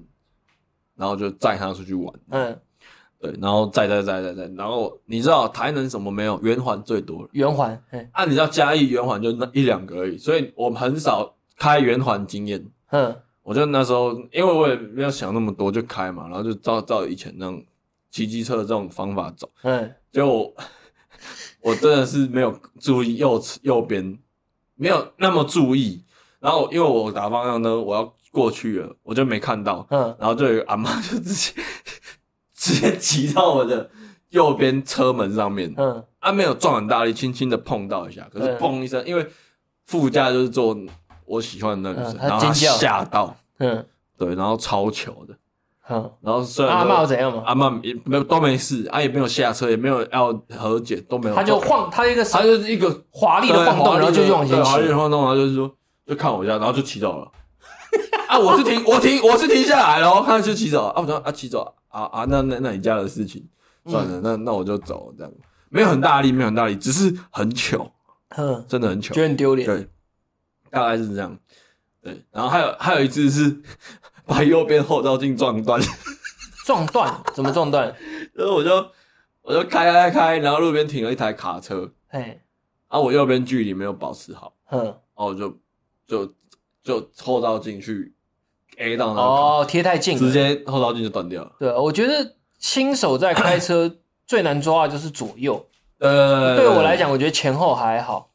[SPEAKER 1] 然后就载她出去玩。嗯，对，然后载载载载载，然后你知道台南什么没有？圆环最多了。
[SPEAKER 2] 圆环，
[SPEAKER 1] 啊，你知道嘉义圆环就那一两个而已，所以我们很少开圆环经验。嗯。我就那时候，因为我也没有想那么多，就开嘛，然后就照照以前那种骑机车的这种方法走。嗯，就我，我真的是没有注意右右边，没有那么注意。然后因为我打方向呢，我要过去了，我就没看到。嗯，然后就有阿妈就直接直接骑到我的右边车门上面。嗯，啊，没有撞很大力，轻轻的碰到一下，可是砰一声，因为副驾就是坐。我喜欢的那个女生，然后她吓到，嗯，对，然后超糗的，嗯，然后虽然
[SPEAKER 2] 阿茂怎样嘛，
[SPEAKER 1] 阿茂也没有都没事，啊也没有下车，也没有要和解，都没有，
[SPEAKER 2] 他就晃，他一个
[SPEAKER 1] 他就是一个
[SPEAKER 2] 华丽的晃动，然后就往前骑，
[SPEAKER 1] 华丽的晃动，然后就是说就看我一下，然后就骑走了，啊，我是停，我停，我是停下来了，看就骑走，啊，我说啊骑走，啊啊，那那那你家的事情算了，那那我就走，这样。没有很大力，没有很大力，只是很糗，嗯，真的很糗，
[SPEAKER 2] 觉得很丢脸，
[SPEAKER 1] 对。大概是这样，对，然后还有还有一次是 把右边后照镜撞断，
[SPEAKER 2] 撞断？怎么撞断？
[SPEAKER 1] 然后我就我就开开开，然后路边停了一台卡车，哎，然后我右边距离没有保持好，嗯，然后我就就就后照镜去 A 到那
[SPEAKER 2] 哦，贴太近，
[SPEAKER 1] 直接后照镜就断掉了。
[SPEAKER 2] 对，我觉得新手在开车 最难抓的就是左右，呃，对我来讲，我觉得前后还好。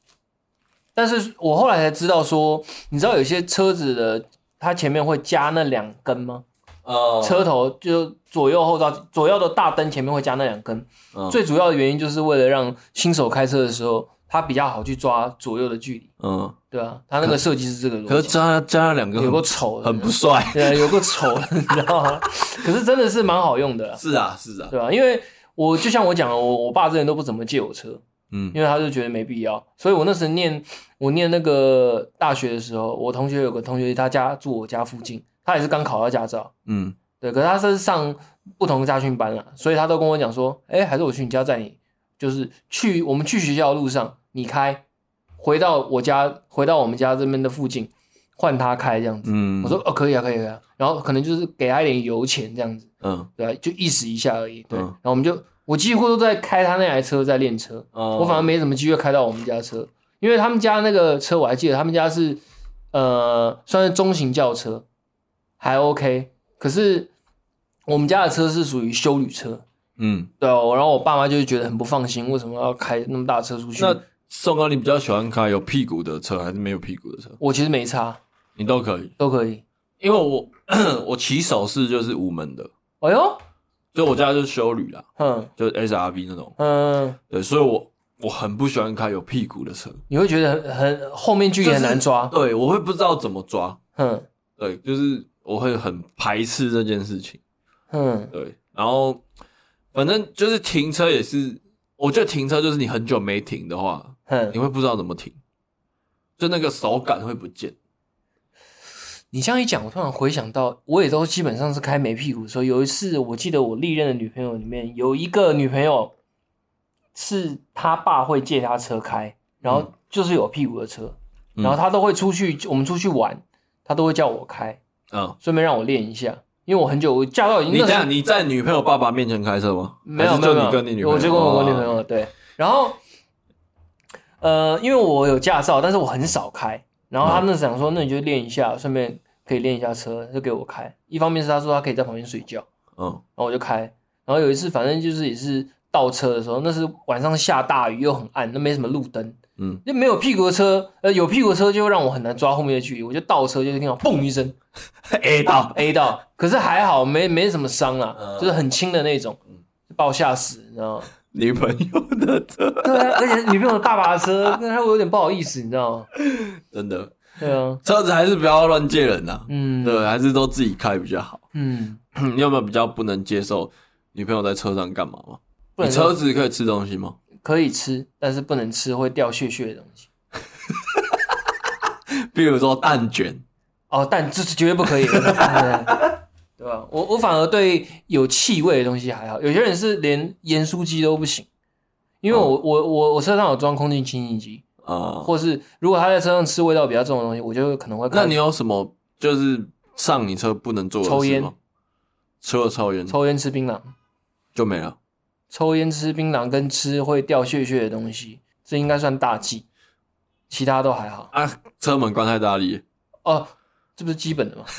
[SPEAKER 2] 但是我后来才知道说，你知道有些车子的它前面会加那两根吗？哦，车头就左右后照左右的大灯前面会加那两根，最主要的原因就是为了让新手开车的时候，它比较好去抓左右的距离。嗯，对啊，它那个设计是这个。
[SPEAKER 1] 可是加加了两个
[SPEAKER 2] 有个丑，
[SPEAKER 1] 很不帅。
[SPEAKER 2] 对啊，有个丑，你知道吗？可是真的是蛮好用的。
[SPEAKER 1] 是啊，是啊，
[SPEAKER 2] 对啊，因为我就像我讲的，我我爸之前都不怎么借我车。嗯，因为他就觉得没必要，所以我那时念我念那个大学的时候，我同学有个同学，他家住我家附近，他也是刚考到驾照，嗯，对，可是他是上不同的驾训班了，所以他都跟我讲说，哎，还是我去你家载你，就是去我们去学校的路上，你开回到我家，回到我们家这边的附近，换他开这样子，嗯，我说哦可以啊可以啊，然后可能就是给他一点油钱这样子，嗯，对，就意思一下而已，对，然后我们就。我几乎都在开他那台车在练车，oh. 我反而没什么机会开到我们家车，因为他们家那个车我还记得，他们家是呃算是中型轿车，还 OK。可是我们家的车是属于休旅车，嗯，对哦。然后我爸妈就觉得很不放心，为什么要开那么大车出去？
[SPEAKER 1] 那宋哥，你比较喜欢开有屁股的车还是没有屁股的车？
[SPEAKER 2] 我其实没差，
[SPEAKER 1] 你都可以，
[SPEAKER 2] 都可以，
[SPEAKER 1] 因为我 我骑手式就是无门的。
[SPEAKER 2] 哎呦。
[SPEAKER 1] 所以我家就是修旅啦，嗯，就是 S R V 那种，嗯，对，所以我我很不喜欢开有屁股的车，
[SPEAKER 2] 你会觉得很很后面距离很难抓，
[SPEAKER 1] 对，我会不知道怎么抓，嗯，对，就是我会很排斥这件事情，嗯，对，然后反正就是停车也是，我觉得停车就是你很久没停的话，嗯，你会不知道怎么停，就那个手感会不见。
[SPEAKER 2] 你这样一讲，我突然回想到，我也都基本上是开没屁股的时候。有一次，我记得我历任的女朋友里面有一个女朋友，是他爸会借他车开，然后就是有屁股的车，嗯、然后他都会出去，我们出去玩，他都会叫我开，嗯，顺便让我练一下，因为我很久我驾照已经。
[SPEAKER 1] 你这样你在女朋友爸爸面前开车吗？
[SPEAKER 2] 没有没有，你跟你女朋友我就跟我女朋友对，然后呃，因为我有驾照，但是我很少开。然后他那时想说，那你就练一下，顺便可以练一下车，就给我开。一方面是他说他可以在旁边睡觉，嗯，然后我就开。然后有一次，反正就是也是倒车的时候，那是晚上下大雨又很暗，那没什么路灯，嗯，就没有屁股的车，呃，有屁股的车就会让我很难抓后面的距离。我就倒车就听到嘣一声，A 到 A 到，可是还好没没什么伤啊，就是很轻的那种，把我吓死，你知道吗？
[SPEAKER 1] 女朋友的车，
[SPEAKER 2] 对啊，而且女朋友的大把车，那他会有点不好意思，你知道吗？
[SPEAKER 1] 真的，
[SPEAKER 2] 对啊，
[SPEAKER 1] 车子还是不要乱借人呐，嗯，对，还是都自己开比较好，嗯，你有没有比较不能接受女朋友在车上干嘛吗？你车子可以吃东西吗？
[SPEAKER 2] 可以吃，但是不能吃会掉屑屑的东西，
[SPEAKER 1] 比如说蛋卷，
[SPEAKER 2] 哦，蛋这是绝对不可以的。对吧？我我反而对有气味的东西还好，有些人是连盐酥鸡都不行，因为我、哦、我我我车上有装空气清新机啊，或是如果他在车上吃味道比较重的东西，我就可能会。
[SPEAKER 1] 那你有什么就是上你车不能做的事吗？抽烟，除了抽烟，
[SPEAKER 2] 抽烟吃槟榔
[SPEAKER 1] 就没了。
[SPEAKER 2] 抽烟吃槟榔跟吃会掉屑屑的东西，这应该算大忌，其他都还好
[SPEAKER 1] 啊。车门关太大力
[SPEAKER 2] 哦。这不是基本的吗？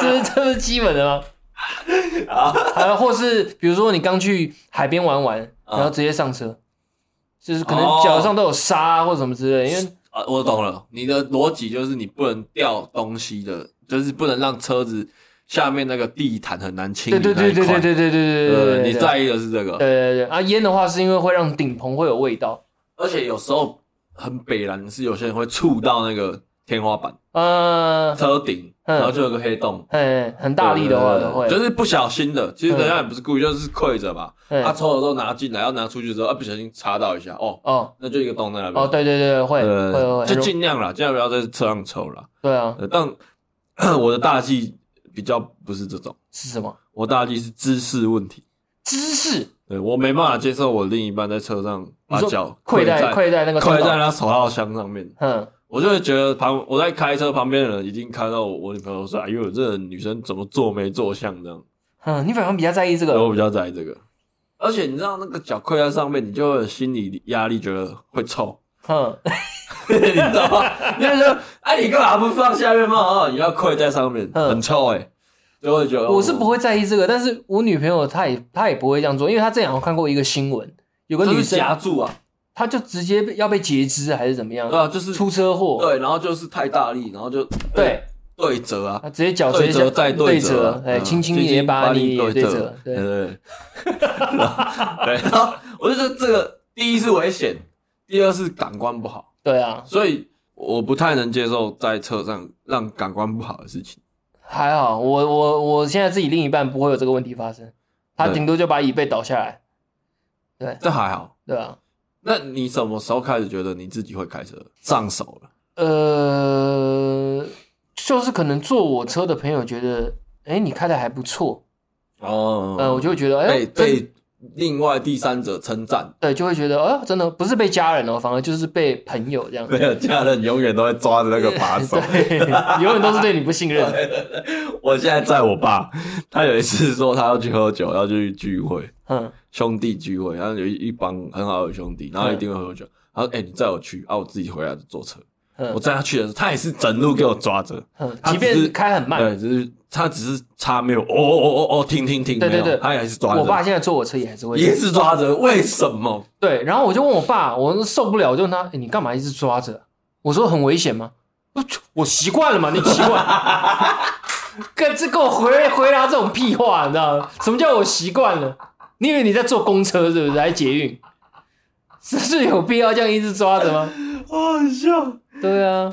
[SPEAKER 2] 这是这是基本的吗？啊，还或是比如说你刚去海边玩玩，然后直接上车，就是可能脚上都有沙或者什么之类。因为
[SPEAKER 1] 啊，我懂了，你的逻辑就是你不能掉东西的，就是不能让车子下面那个地毯很难清理。
[SPEAKER 2] 对对对对对对对对对，
[SPEAKER 1] 你在意的是这个。
[SPEAKER 2] 对对对啊，烟的话是因为会让顶棚会有味道，
[SPEAKER 1] 而且有时候很北蓝是有些人会触到那个。天花板，
[SPEAKER 2] 嗯，
[SPEAKER 1] 车顶，然后就有个黑洞，
[SPEAKER 2] 嗯，很大力的话都会，
[SPEAKER 1] 就是不小心的，其实人家也不是故意，就是跪着吧。他抽的时候拿进来，要拿出去的时候，啊，不小心插到一下，哦，哦，那就一个洞在那边。
[SPEAKER 2] 哦，对对对，会，会会，
[SPEAKER 1] 就尽量啦，尽量不要在车上抽啦。
[SPEAKER 2] 对啊，
[SPEAKER 1] 但 我的大忌比较不是这种，
[SPEAKER 2] 是什么？
[SPEAKER 1] 我大忌是姿势问题。
[SPEAKER 2] 姿势？
[SPEAKER 1] 对，我没办法接受我另一半在车上把脚
[SPEAKER 2] 跪在跪在那个
[SPEAKER 1] 跪在他手套箱上面。嗯。我就会觉得旁我在开车旁边的人已经看到我，我女朋友说：“哎呦，这个女生怎么坐没坐相这样？”
[SPEAKER 2] 嗯，你反而比较在意这个，
[SPEAKER 1] 我比较在意这个。而且你知道那个脚跪在上面，你就会有心理压力，觉得会臭。嗯，你知道吗？因为说，哎，你干嘛不放下面吗？你要跪在上面，很臭哎、欸。就会觉得
[SPEAKER 2] 我是不会在意这个，但是我女朋友她也她也不会这样做，因为她之前我看过一个新闻，有个女生
[SPEAKER 1] 夹住啊。
[SPEAKER 2] 他就直接要被截肢还是怎么样？
[SPEAKER 1] 对啊，就是
[SPEAKER 2] 出车祸。
[SPEAKER 1] 对，然后就是太大力，然后就
[SPEAKER 2] 对
[SPEAKER 1] 对折啊，
[SPEAKER 2] 他直接脚直接
[SPEAKER 1] 折再对
[SPEAKER 2] 折，哎，轻轻也把你对折，对对对。
[SPEAKER 1] 然后 我就说这个第一是危险，第二是感官不好。
[SPEAKER 2] 对啊，
[SPEAKER 1] 所以我不太能接受在车上让感官不好的事情。
[SPEAKER 2] 还好，我我我现在自己另一半不会有这个问题发生，他顶多就把椅背倒下来。对，
[SPEAKER 1] 这还好。
[SPEAKER 2] 对啊。
[SPEAKER 1] 那你什么时候开始觉得你自己会开车上手了？
[SPEAKER 2] 呃，就是可能坐我车的朋友觉得，哎、欸，你开的还不错哦，呃，我就会觉得，哎、欸，
[SPEAKER 1] 被另外第三者称赞，
[SPEAKER 2] 对，就会觉得，哦，真的不是被家人哦，反而就是被朋友这样。
[SPEAKER 1] 没有家人，永远都会抓着那个把手，
[SPEAKER 2] 对，永远都是对你不信任。
[SPEAKER 1] 我现在在我爸，他有一次说他要去喝酒，要去聚会，嗯。兄弟聚会，然后有一一帮很好的兄弟，然后一定会喝酒。嗯、然后，哎、欸，你载我去，啊，我自己回来坐车。嗯、我载他去的时候，他也是整路给我抓着，
[SPEAKER 2] 嗯，即便开很慢，
[SPEAKER 1] 对，只是他只是差没有，哦哦哦哦，停停停，
[SPEAKER 2] 对对对，
[SPEAKER 1] 他也还是抓着。
[SPEAKER 2] 我爸现在坐我车也还是会，
[SPEAKER 1] 也是抓着，为什么？
[SPEAKER 2] 对，然后我就问我爸，我受不了，我就问他，欸、你干嘛一直抓着？我说很危险吗？我我习惯了嘛，你习惯？跟这跟我回回答这种屁话，你知道吗？什么叫我习惯了？你以为你在坐公车是不是？还捷运？是是有必要这样一直抓着吗？
[SPEAKER 1] 好笑。
[SPEAKER 2] 对啊，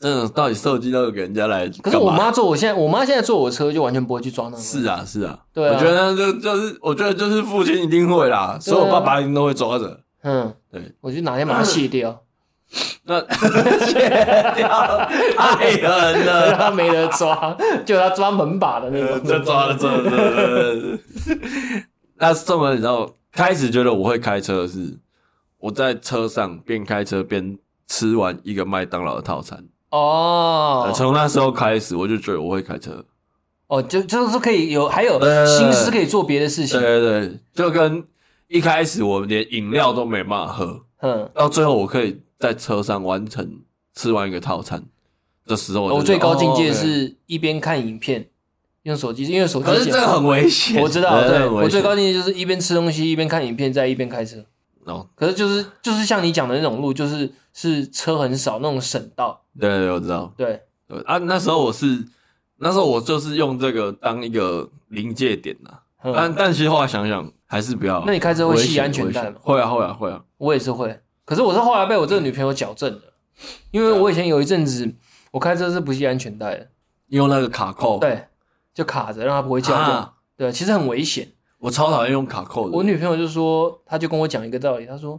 [SPEAKER 1] 嗯，到底设计那个给人家来？
[SPEAKER 2] 可是我妈坐我现在，我妈现在坐我车就完全不会去抓那个。
[SPEAKER 1] 是啊，是啊。对啊，我觉得就就是，我觉得就是父亲一定会啦，所有爸爸一定都会抓着。嗯，对。
[SPEAKER 2] 我就哪天把它卸掉。
[SPEAKER 1] 那 卸掉太狠了，
[SPEAKER 2] 他没得抓，就他抓门把的那种，
[SPEAKER 1] 就抓了这。那这么你知道，开始觉得我会开车是我在车上边开车边吃完一个麦当劳的套餐哦。从那时候开始，我就觉得我会开车。
[SPEAKER 2] 哦，就就是可以有还有心思可以做别的事情。
[SPEAKER 1] 对对对，就跟一开始我连饮料都没办法喝，嗯，到最后我可以在车上完成吃完一个套餐的时候，
[SPEAKER 2] 我最高境界是一边看影片。用手机，因为手机
[SPEAKER 1] 可是这个很危险。
[SPEAKER 2] 我知道，对，我最高境界就是一边吃东西一边看影片，再一边开车。
[SPEAKER 1] 哦，
[SPEAKER 2] 可是就是就是像你讲的那种路，就是是车很少那种省道。
[SPEAKER 1] 对对，我知道。
[SPEAKER 2] 对
[SPEAKER 1] 对啊，那时候我是那时候我就是用这个当一个临界点呐。但但其实后来想想还是不要。
[SPEAKER 2] 那你开车会系安全带吗？
[SPEAKER 1] 会啊会啊会啊。
[SPEAKER 2] 我也是会，可是我是后来被我这个女朋友矫正的，因为我以前有一阵子我开车是不系安全带的，
[SPEAKER 1] 用那个卡扣。
[SPEAKER 2] 对。就卡着，让它不会叫动。对，其实很危险。
[SPEAKER 1] 我超讨厌用卡扣的。
[SPEAKER 2] 我女朋友就说，她就跟我讲一个道理，她说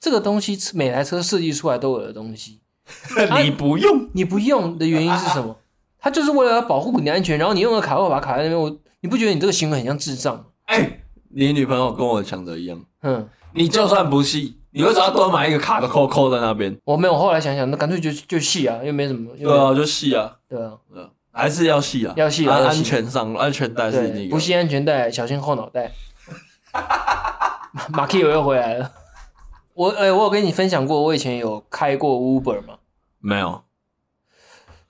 [SPEAKER 2] 这个东西每台车设计出来都有的东西，
[SPEAKER 1] 你不用，
[SPEAKER 2] 你不用的原因是什么？它就是为了要保护你的安全，然后你用个卡扣把它卡在那边，我你不觉得你这个行为很像智障吗？
[SPEAKER 1] 哎，你女朋友跟我想的一样。嗯，你就算不系，你为什么要多买一个卡的扣扣在那边？
[SPEAKER 2] 我没有，后来想想，那干脆就就系啊，又没什么。
[SPEAKER 1] 对啊，就系啊。
[SPEAKER 2] 对啊，
[SPEAKER 1] 对啊。还是要系啊，
[SPEAKER 2] 要系
[SPEAKER 1] 啊，安全上安全带是那个，
[SPEAKER 2] 不系安全带小心后脑袋。马 Q 又回来了，我哎、欸，我有跟你分享过，我以前有开过 Uber 吗？
[SPEAKER 1] 没有。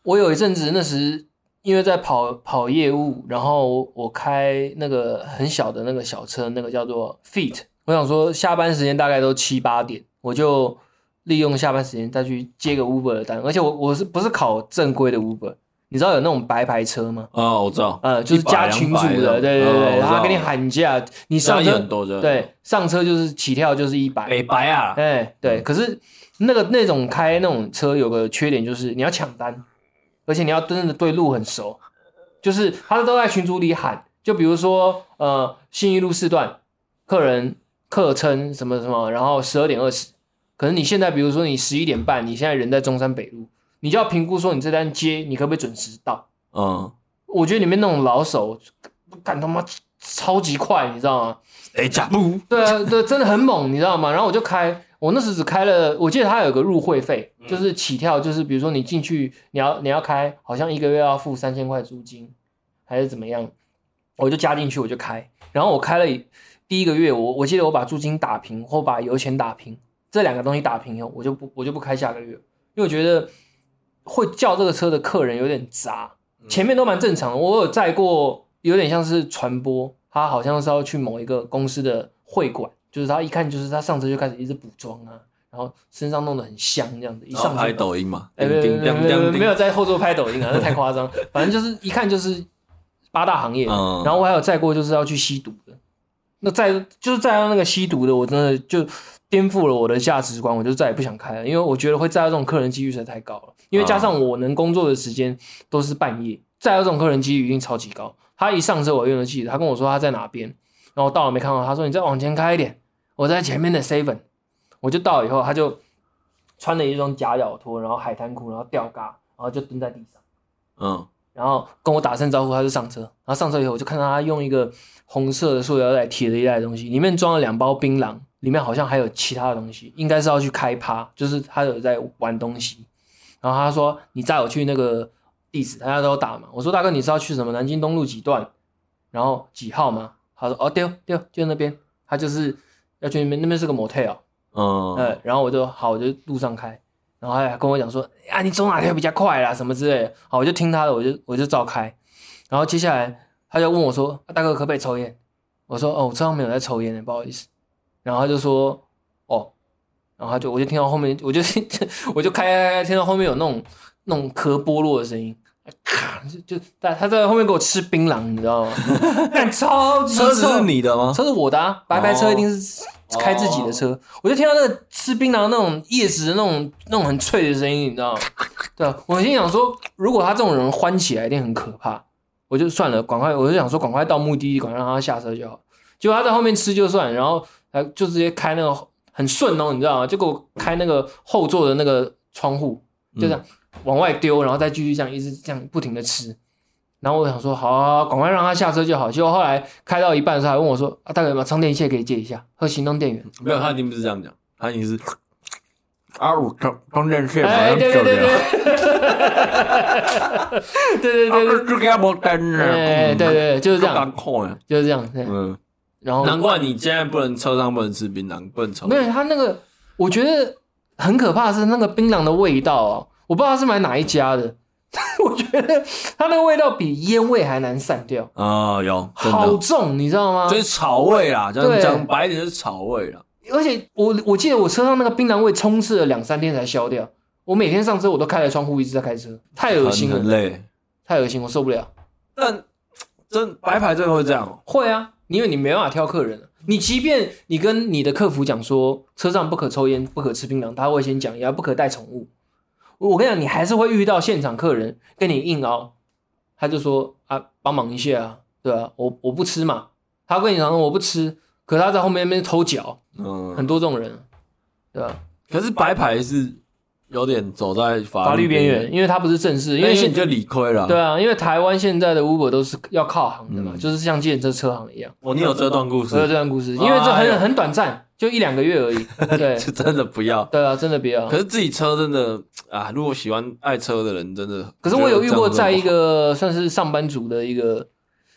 [SPEAKER 2] 我有一阵子，那时因为在跑跑业务，然后我开那个很小的那个小车，那个叫做 Fit。我想说下班时间大概都七八点，我就利用下班时间再去接个 Uber 的单，而且我我是不是考正规的 Uber？你知道有那种白牌车吗？
[SPEAKER 1] 啊，我知道，
[SPEAKER 2] 呃，就是加群主的，对对对，然后给你喊价，你上车，对，上车就是起跳就是一百，
[SPEAKER 1] 美白啊，
[SPEAKER 2] 哎，对，可是那个那种开那种车有个缺点就是你要抢单，而且你要真的对路很熟，就是他都在群组里喊，就比如说呃信义路四段，客人客称什么什么，然后十二点二十，可能你现在比如说你十一点半，你现在人在中山北路。你就要评估说你这单接你可不可以准时到？嗯，我觉得里面那种老手干他妈超级快，你知道吗？
[SPEAKER 1] 哎，假不？
[SPEAKER 2] 对啊，对，真的很猛，你知道吗？然后我就开，我那时只开了，我记得它有个入会费，就是起跳，就是比如说你进去，你要你要开，好像一个月要付三千块租金，还是怎么样，我就加进去，我就开。然后我开了第一个月，我我记得我把租金打平或把油钱打平，这两个东西打平以后，我就不我就不开下个月，因为我觉得会叫这个车的客人有点杂，前面都蛮正常的，我有载过，有点像是传播，他好像是要去某一个公司的会馆。就是他一看，就是他上车就开始一直补妆啊，然后身上弄得很香这样子。一上车
[SPEAKER 1] 拍抖音嘛？
[SPEAKER 2] 哎，没有在后座拍抖音啊，那太夸张。反正就是一看就是八大行业。然后我还有载过，就是要去吸毒的。那再就是再到那个吸毒的，我真的就颠覆了我的价值观，我就再也不想开了，因为我觉得会再到这种客人几率实在太高了。因为加上我能工作的时间都是半夜，再到这种客人几率一定超级高。他一上车，我永远记得，他跟我说他在哪边，然后到了没看到，他说你再往前开一点。我在前面的 seven，我就到了以后，他就穿了一双假脚拖，然后海滩裤，然后吊嘎，然后就蹲在地上，
[SPEAKER 1] 嗯，
[SPEAKER 2] 然后跟我打声招呼，他就上车。然后上车以后，我就看到他用一个红色的塑料袋提了一袋东西，里面装了两包槟榔，里面好像还有其他的东西，应该是要去开趴，就是他有在玩东西。然后他说：“你载我去那个地址，大家都打嘛。”我说：“大哥，你是要去什么？南京东路几段？然后几号吗？”他说：“哦，对对，就那边。”他就是。要去那边，那边是个 motel，嗯，然后我就好，我就路上开，然后他还跟我讲说，啊，你走哪条比较快啦，什么之类的，好，我就听他的，我就我就照开，然后接下来他就问我说，啊、大哥可不可以抽烟？我说，哦，我车上没有在抽烟的，不好意思，然后他就说，哦，然后他就我就听到后面，我就 我就开开开，听到后面有那种那种壳剥落的声音。咔就就在他在后面给我吃槟榔，你知道吗？但超级
[SPEAKER 1] 车子是你的吗？
[SPEAKER 2] 车是我的啊，白牌车一定是开自己的车。Oh. 我就听到那个吃槟榔那种叶子的那种那种很脆的声音，你知道吗？对啊，我心想说，如果他这种人欢起来，一定很可怕。我就算了，赶快，我就想说，赶快到目的地，赶快让他下车就好。结果他在后面吃就算，然后还就直接开那个很顺哦，你知道吗？就给我开那个后座的那个窗户，就这样。嗯往外丢，然后再继续这样一直这样不停的吃，然后我想说好啊，赶快让他下车就好。结果后来开到一半的时候，还问我说：“啊，大哥有没有充电器可以借一下？和行动电源？”
[SPEAKER 1] 没有，他一定不是这样讲，他一定是啊，我充充电器。
[SPEAKER 2] 哎，对对对对，对对对对，
[SPEAKER 1] 就给他摸灯
[SPEAKER 2] 哎，对对，就是这样，就是这样。嗯，然后
[SPEAKER 1] 难怪你现在不能车上不能吃槟榔，不能抽。
[SPEAKER 2] 没有，他那个我觉得很可怕的是那个槟榔的味道哦。我不知道他是买哪一家的，我觉得它那个味道比烟味还难散掉
[SPEAKER 1] 啊、哦！有
[SPEAKER 2] 好重，你知道吗？
[SPEAKER 1] 就是草味啦，讲讲白一点就是草味啦。
[SPEAKER 2] 而且我我记得我车上那个槟榔味充斥了两三天才消掉。我每天上车我都开着窗户一直在开车，太恶心了，
[SPEAKER 1] 很累，
[SPEAKER 2] 太恶心，我受不了。
[SPEAKER 1] 但真白牌真的会这样？
[SPEAKER 2] 会啊，因为你没办法挑客人。你即便你跟你的客服讲说车上不可抽烟、不可吃槟榔，他会先讲，也要不可带宠物。我跟你讲，你还是会遇到现场客人跟你硬凹，他就说啊，帮忙一下啊，对啊？我我不吃嘛，他跟你讲我不吃，可他在后面那边偷脚，嗯，很多这种人，对吧？
[SPEAKER 1] 可是白牌是有点走在法律边缘，
[SPEAKER 2] 因为他不是正式，因为现
[SPEAKER 1] 在就理亏了，
[SPEAKER 2] 对啊，因为台湾现在的 Uber 都是要靠行的嘛，嗯、就是像计程车车行一样。
[SPEAKER 1] 哦，你有这段故事？
[SPEAKER 2] 我有这段故事，因为这很很短暂。就一两个月而已，对，
[SPEAKER 1] 就真的不要。
[SPEAKER 2] 对啊，真的不要。
[SPEAKER 1] 可是自己车真的啊，如果喜欢爱车的人，真的。
[SPEAKER 2] 可是我有遇过，在一个算是上班族的一个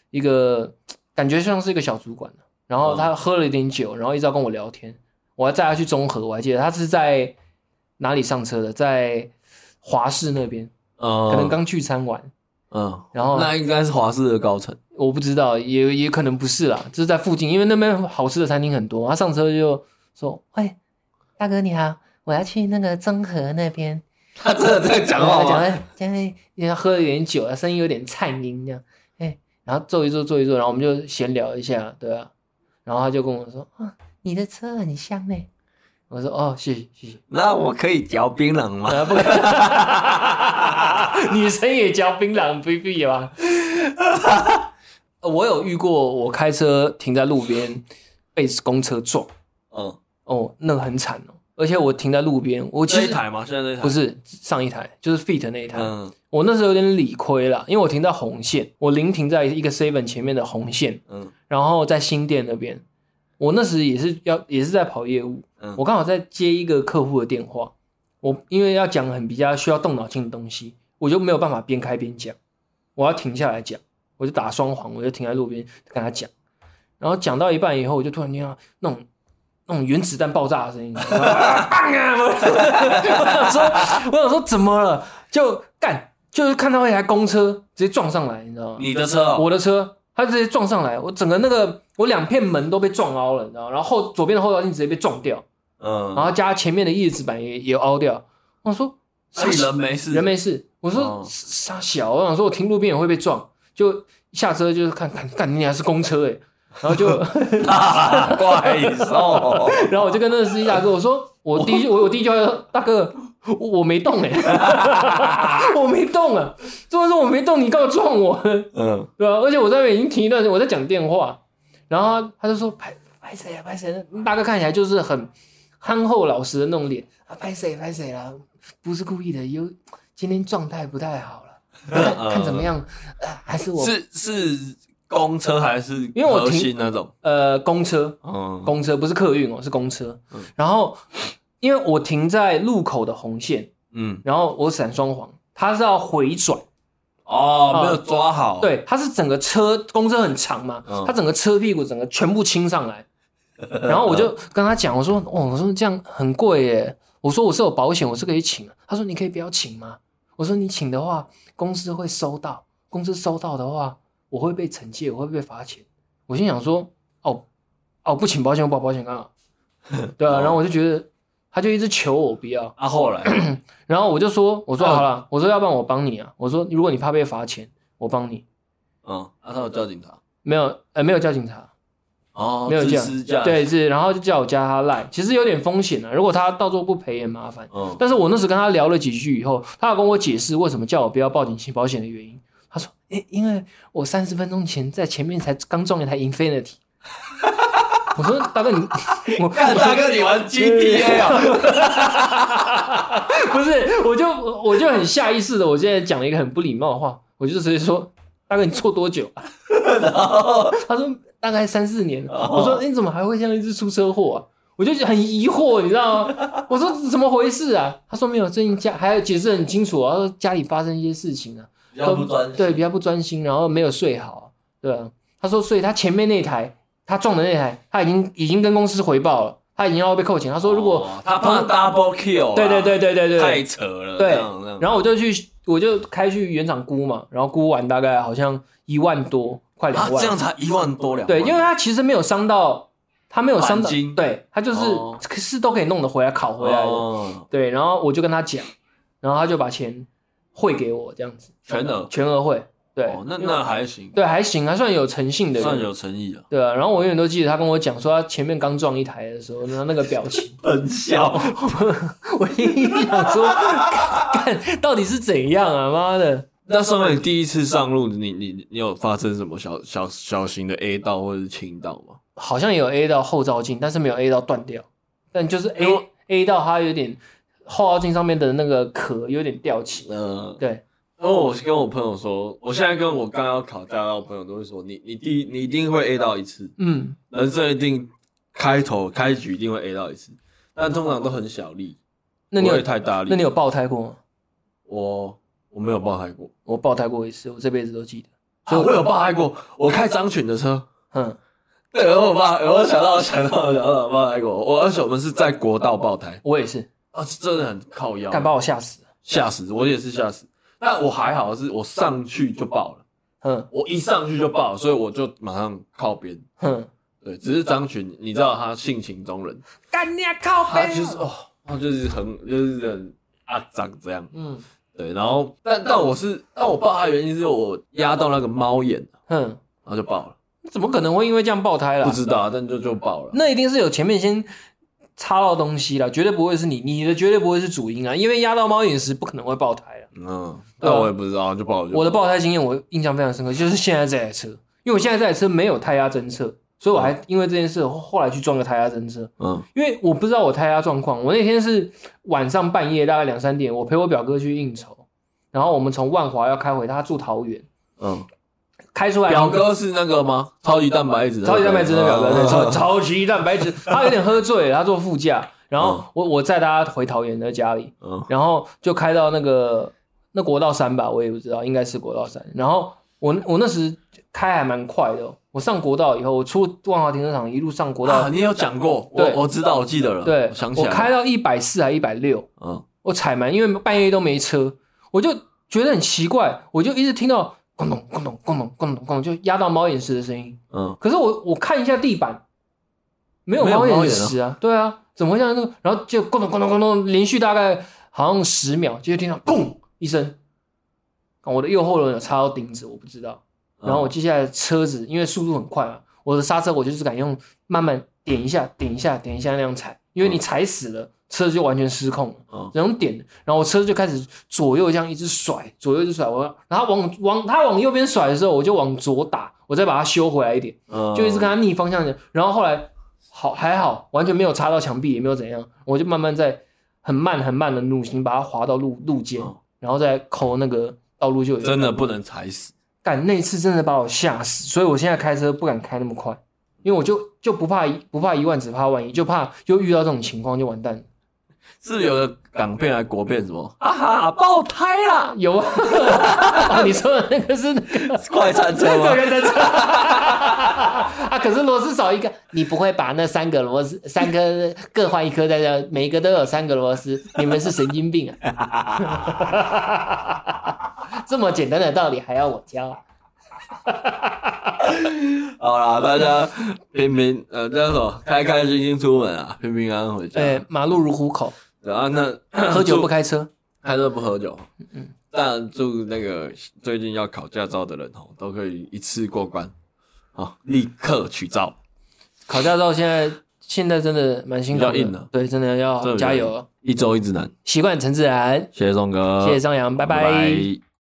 [SPEAKER 2] 一个感觉像是一个小主管，然后他喝了一点酒，然后一直要跟我聊天。我还载他去中和，我还记得他是在哪里上车的，在华视那边，可能刚聚餐完。
[SPEAKER 1] 嗯，
[SPEAKER 2] 然后
[SPEAKER 1] 那应该是华视的高层。
[SPEAKER 2] 我不知道，也也可能不是啦，就是在附近，因为那边好吃的餐厅很多。他上车就说：“喂，大哥你好，我要去那个中和那边。”
[SPEAKER 1] 他真的在讲话吗？
[SPEAKER 2] 讲的，因为因为他喝了一点酒，声音有点颤音这样。哎，然后坐一坐，坐一坐，然后我们就闲聊一下，对啊。然后他就跟我说：“啊，你的车很香呢。”我说：“哦，谢谢谢谢。”
[SPEAKER 1] 那我可以嚼槟榔吗？
[SPEAKER 2] 不可 女生也嚼槟榔，不必吧？我有遇过，我开车停在路边被公车撞，
[SPEAKER 1] 嗯，
[SPEAKER 2] 哦，那个很惨哦。而且我停在路边，我其实
[SPEAKER 1] 这一台吗？现在这一台
[SPEAKER 2] 不是上一台，就是 Fit 那一台。嗯，我那时候有点理亏了，因为我停在红线，我临停在一个 Seven 前面的红线，
[SPEAKER 1] 嗯，
[SPEAKER 2] 然后在新店那边，我那时也是要也是在跑业务，嗯，我刚好在接一个客户的电话，我因为要讲很比较需要动脑筋的东西，我就没有办法边开边讲，我要停下来讲，我就打双簧，我就停在路边跟他讲，然后讲到一半以后，我就突然听到那种那种原子弹爆炸的声音，我想说，我想说怎么了？就干，就是看到一台公车直接撞上来，你知道吗？
[SPEAKER 1] 你的车、哦，
[SPEAKER 2] 我的车。它直接撞上来，我整个那个我两片门都被撞凹了，你知道吗？然后后左边的后照镜直接被撞掉，嗯，然后加前面的叶子板也也凹掉。我说，
[SPEAKER 1] 人没事，
[SPEAKER 2] 人没事。我说杀小，我想说我停路边也会被撞，就下车就是看看看，你还是公车哎，然后就
[SPEAKER 1] 怪兽，
[SPEAKER 2] 然后我就跟那个司机大哥我说，我第一我我第一句话说大哥。我没动哎、欸，我没动啊！这么说我没动，你干嘛撞我？嗯，对吧？而且我在那边已经停一段时间，我在讲电话，然后他就说：“拍拍谁啊？拍谁？”大哥看起来就是很憨厚老实的那种脸啊，拍谁？拍谁啦？不是故意的，有今天状态不太好了，看，看怎么样？啊、还是我
[SPEAKER 1] 是是公车还是因为我停那种？
[SPEAKER 2] 呃公车，嗯，公车不是客运哦，是公车，嗯、然后。因为我停在路口的红线，嗯，然后我闪双黄，它是要回转，
[SPEAKER 1] 哦，没有抓好，
[SPEAKER 2] 对，它是整个车公车很长嘛，嗯、它整个车屁股整个全部倾上来，然后我就跟他讲，我说，哦，我说这样很贵耶，我说我是有保险，我是可以请，他说你可以不要请吗？我说你请的话，公司会收到，公司收到的话，我会被惩戒，我会被罚钱。我心想说，哦，哦，不请保险，我保保险干嘛？对啊，然后我就觉得。他就一直求我不要
[SPEAKER 1] 啊，后来，
[SPEAKER 2] 然后我就说，我说好了，我说要不然我帮你啊，我说如果你怕被罚钱，我帮你。
[SPEAKER 1] 嗯，啊，他有叫警察？
[SPEAKER 2] 没有，呃，没有叫警察。
[SPEAKER 1] 哦，
[SPEAKER 2] 没有叫，对，是，然后就叫我加他赖，其实有点风险啊，如果他到时候不赔也麻烦。嗯，但是我那时跟他聊了几句以后，他要跟我解释为什么叫我不要报警请保险的原因。他说，诶，因为我三十分钟前在前面才刚撞一台 Infinity。我说大哥你，我
[SPEAKER 1] 看大哥你玩 GTA 啊？
[SPEAKER 2] 不是，我就我就很下意识的，我现在讲了一个很不礼貌的话，我就直接说大哥你错多久啊？然后他说大概三四年。我说你怎么还会像一只出车祸啊？我就很疑惑，你知道吗？我说怎么回事啊？他说没有，最近家还要解释很清楚啊，他说家里发生一些事情啊，
[SPEAKER 1] 比较不专心，
[SPEAKER 2] 对，比较不专心，然后没有睡好，对啊。他说所以他前面那台。他撞的那台，他已经已经跟公司回报了，他已经要被扣钱。他说如果、哦、
[SPEAKER 1] 他怕 double kill，
[SPEAKER 2] 对对对对对对，
[SPEAKER 1] 太扯了。
[SPEAKER 2] 对，然后我就去，我就开去原厂估嘛，然后估完大概好像一万多，快两万。
[SPEAKER 1] 这样才一万多两万。
[SPEAKER 2] 对，因为他其实没有伤到，他没有伤到，对他就是可是都可以弄得回来，考回来的。哦、对，然后我就跟他讲，然后他就把钱汇给我，这样子，
[SPEAKER 1] 全额
[SPEAKER 2] 全额汇。对，
[SPEAKER 1] 哦、那那还行，
[SPEAKER 2] 对，还行，还算有诚信的，
[SPEAKER 1] 算有诚意了。
[SPEAKER 2] 对啊，然后我永远都记得他跟我讲说，他前面刚撞一台的时候，那那个表情
[SPEAKER 1] 很笑。
[SPEAKER 2] 我心里想说，看到底是怎样啊？妈的！
[SPEAKER 1] 那上面你第一次上路，你你你有发生什么小小小型的 A 道或者是倾倒吗？
[SPEAKER 2] 好像有 A 到后照镜，但是没有 A 到断掉，但就是 A A 到它有点后照镜上面的那个壳有点掉起。嗯，对。
[SPEAKER 1] 然后我跟我朋友说，我现在跟我刚要考驾照的朋友都会说，你你第你一定会 A 到一次，嗯，人生一定开头开局一定会 A 到一次，但通常都很小力，
[SPEAKER 2] 那你有
[SPEAKER 1] 太大力？
[SPEAKER 2] 那你有爆胎过吗？
[SPEAKER 1] 我我没有爆胎过，
[SPEAKER 2] 我爆胎过一次，我这辈子都记得。
[SPEAKER 1] 所以我有爆胎过，我开张群的车，嗯，对，然后我爆，我想到想到想到爆胎过，我而且我们是在国道爆胎，
[SPEAKER 2] 我也是，
[SPEAKER 1] 啊，真的很靠腰，
[SPEAKER 2] 敢把我吓死，
[SPEAKER 1] 吓死，我也是吓死。但我还好，是我上去就爆了，嗯，我一上去就爆，所以我就马上靠边，哼，对，只是张群，你知道他性情中人，
[SPEAKER 2] 干你靠边，
[SPEAKER 1] 他就是哦，他就是很就是很啊脏这样，嗯，对，然后但但我是，但我爆他的原因是我压到那个猫眼，哼，然后就爆了，
[SPEAKER 2] 怎么可能会因为这样爆胎了？
[SPEAKER 1] 不知道，但就就爆了，
[SPEAKER 2] 那一定是有前面先。插到东西了，绝对不会是你，你的绝对不会是主因啊，因为压到猫眼石不可能会爆胎啊。
[SPEAKER 1] 嗯，那我也不知道，就爆了。
[SPEAKER 2] 我的爆胎经验我印象非常深刻，就是现在这台车，因为我现在这台车没有胎压侦测，所以我还因为这件事后来去装个胎压侦测。嗯，因为我不知道我胎压状况，我那天是晚上半夜大概两三点，我陪我表哥去应酬，然后我们从万华要开回他住桃园。嗯，开出来。
[SPEAKER 1] 表哥是那个吗？超级蛋白质，
[SPEAKER 2] 超级蛋白质的表哥，对，超超级蛋白质。他有点喝醉，他坐副驾，然后我我载他回桃园的家里，然后就开到那个那国道三吧，我也不知道，应该是国道三。然后我我那时开还蛮快的，我上国道以后，我出万华停车场，一路上国道。
[SPEAKER 1] 你有讲过，我，我知道，我记得了，
[SPEAKER 2] 对，
[SPEAKER 1] 想起来，
[SPEAKER 2] 我开到一百四还一百六，嗯，我踩满，因为半夜都没车，我就觉得很奇怪，我就一直听到。咣咚咣咚咣咚咣咚咣咚，就压到猫眼石的声音。嗯，可是我我看一下地板，没有猫眼石啊。对啊，怎么会这样？那个，然后就咣咚咣咚咣咚，连续大概好像十秒，就听到砰一声。我的右后轮有插到钉子，我不知道。然后我接下来车子因为速度很快嘛，我的刹车我就是敢用慢慢点一下点一下点一下那样踩，因为你踩死了。车子就完全失控了，然后点，然后我车子就开始左右这样一直甩，左右一直甩，我然后往往他往右边甩的时候，我就往左打，我再把它修回来一点，就一直跟他逆方向的，然后后来好还好，完全没有插到墙壁，也没有怎样，我就慢慢在很慢很慢的路行把它滑到路路肩，然后再抠那个道路就有
[SPEAKER 1] 真的不能踩死，
[SPEAKER 2] 干那次真的把我吓死，所以我现在开车不敢开那么快，因为我就就不怕一不怕一万只怕万一，就怕又遇到这种情况就完蛋了。
[SPEAKER 1] 是有个港片还是国片什么？啊哈，爆胎啦！
[SPEAKER 2] 有啊，你说的那个是那个
[SPEAKER 1] 快餐车吗？
[SPEAKER 2] 快餐车 啊！可是螺丝少一个，你不会把那三个螺丝三颗各换一颗在这，每一个都有三个螺丝，你们是神经病啊！这么简单的道理还要我教啊？
[SPEAKER 1] 好啦，大家平平呃，这样说，开开心心出门啊，平平安安回家。
[SPEAKER 2] 对，马路如虎口。
[SPEAKER 1] 对啊，那
[SPEAKER 2] 喝酒不开车，
[SPEAKER 1] 开车不喝酒。嗯，但祝那个最近要考驾照的人哦，都可以一次过关，好，立刻取照。
[SPEAKER 2] 考驾照现在现在真的蛮辛苦的，硬的。对，真的要加油。
[SPEAKER 1] 一周一直难，
[SPEAKER 2] 习惯成自然。
[SPEAKER 1] 谢谢宋哥，
[SPEAKER 2] 谢谢张扬，拜拜。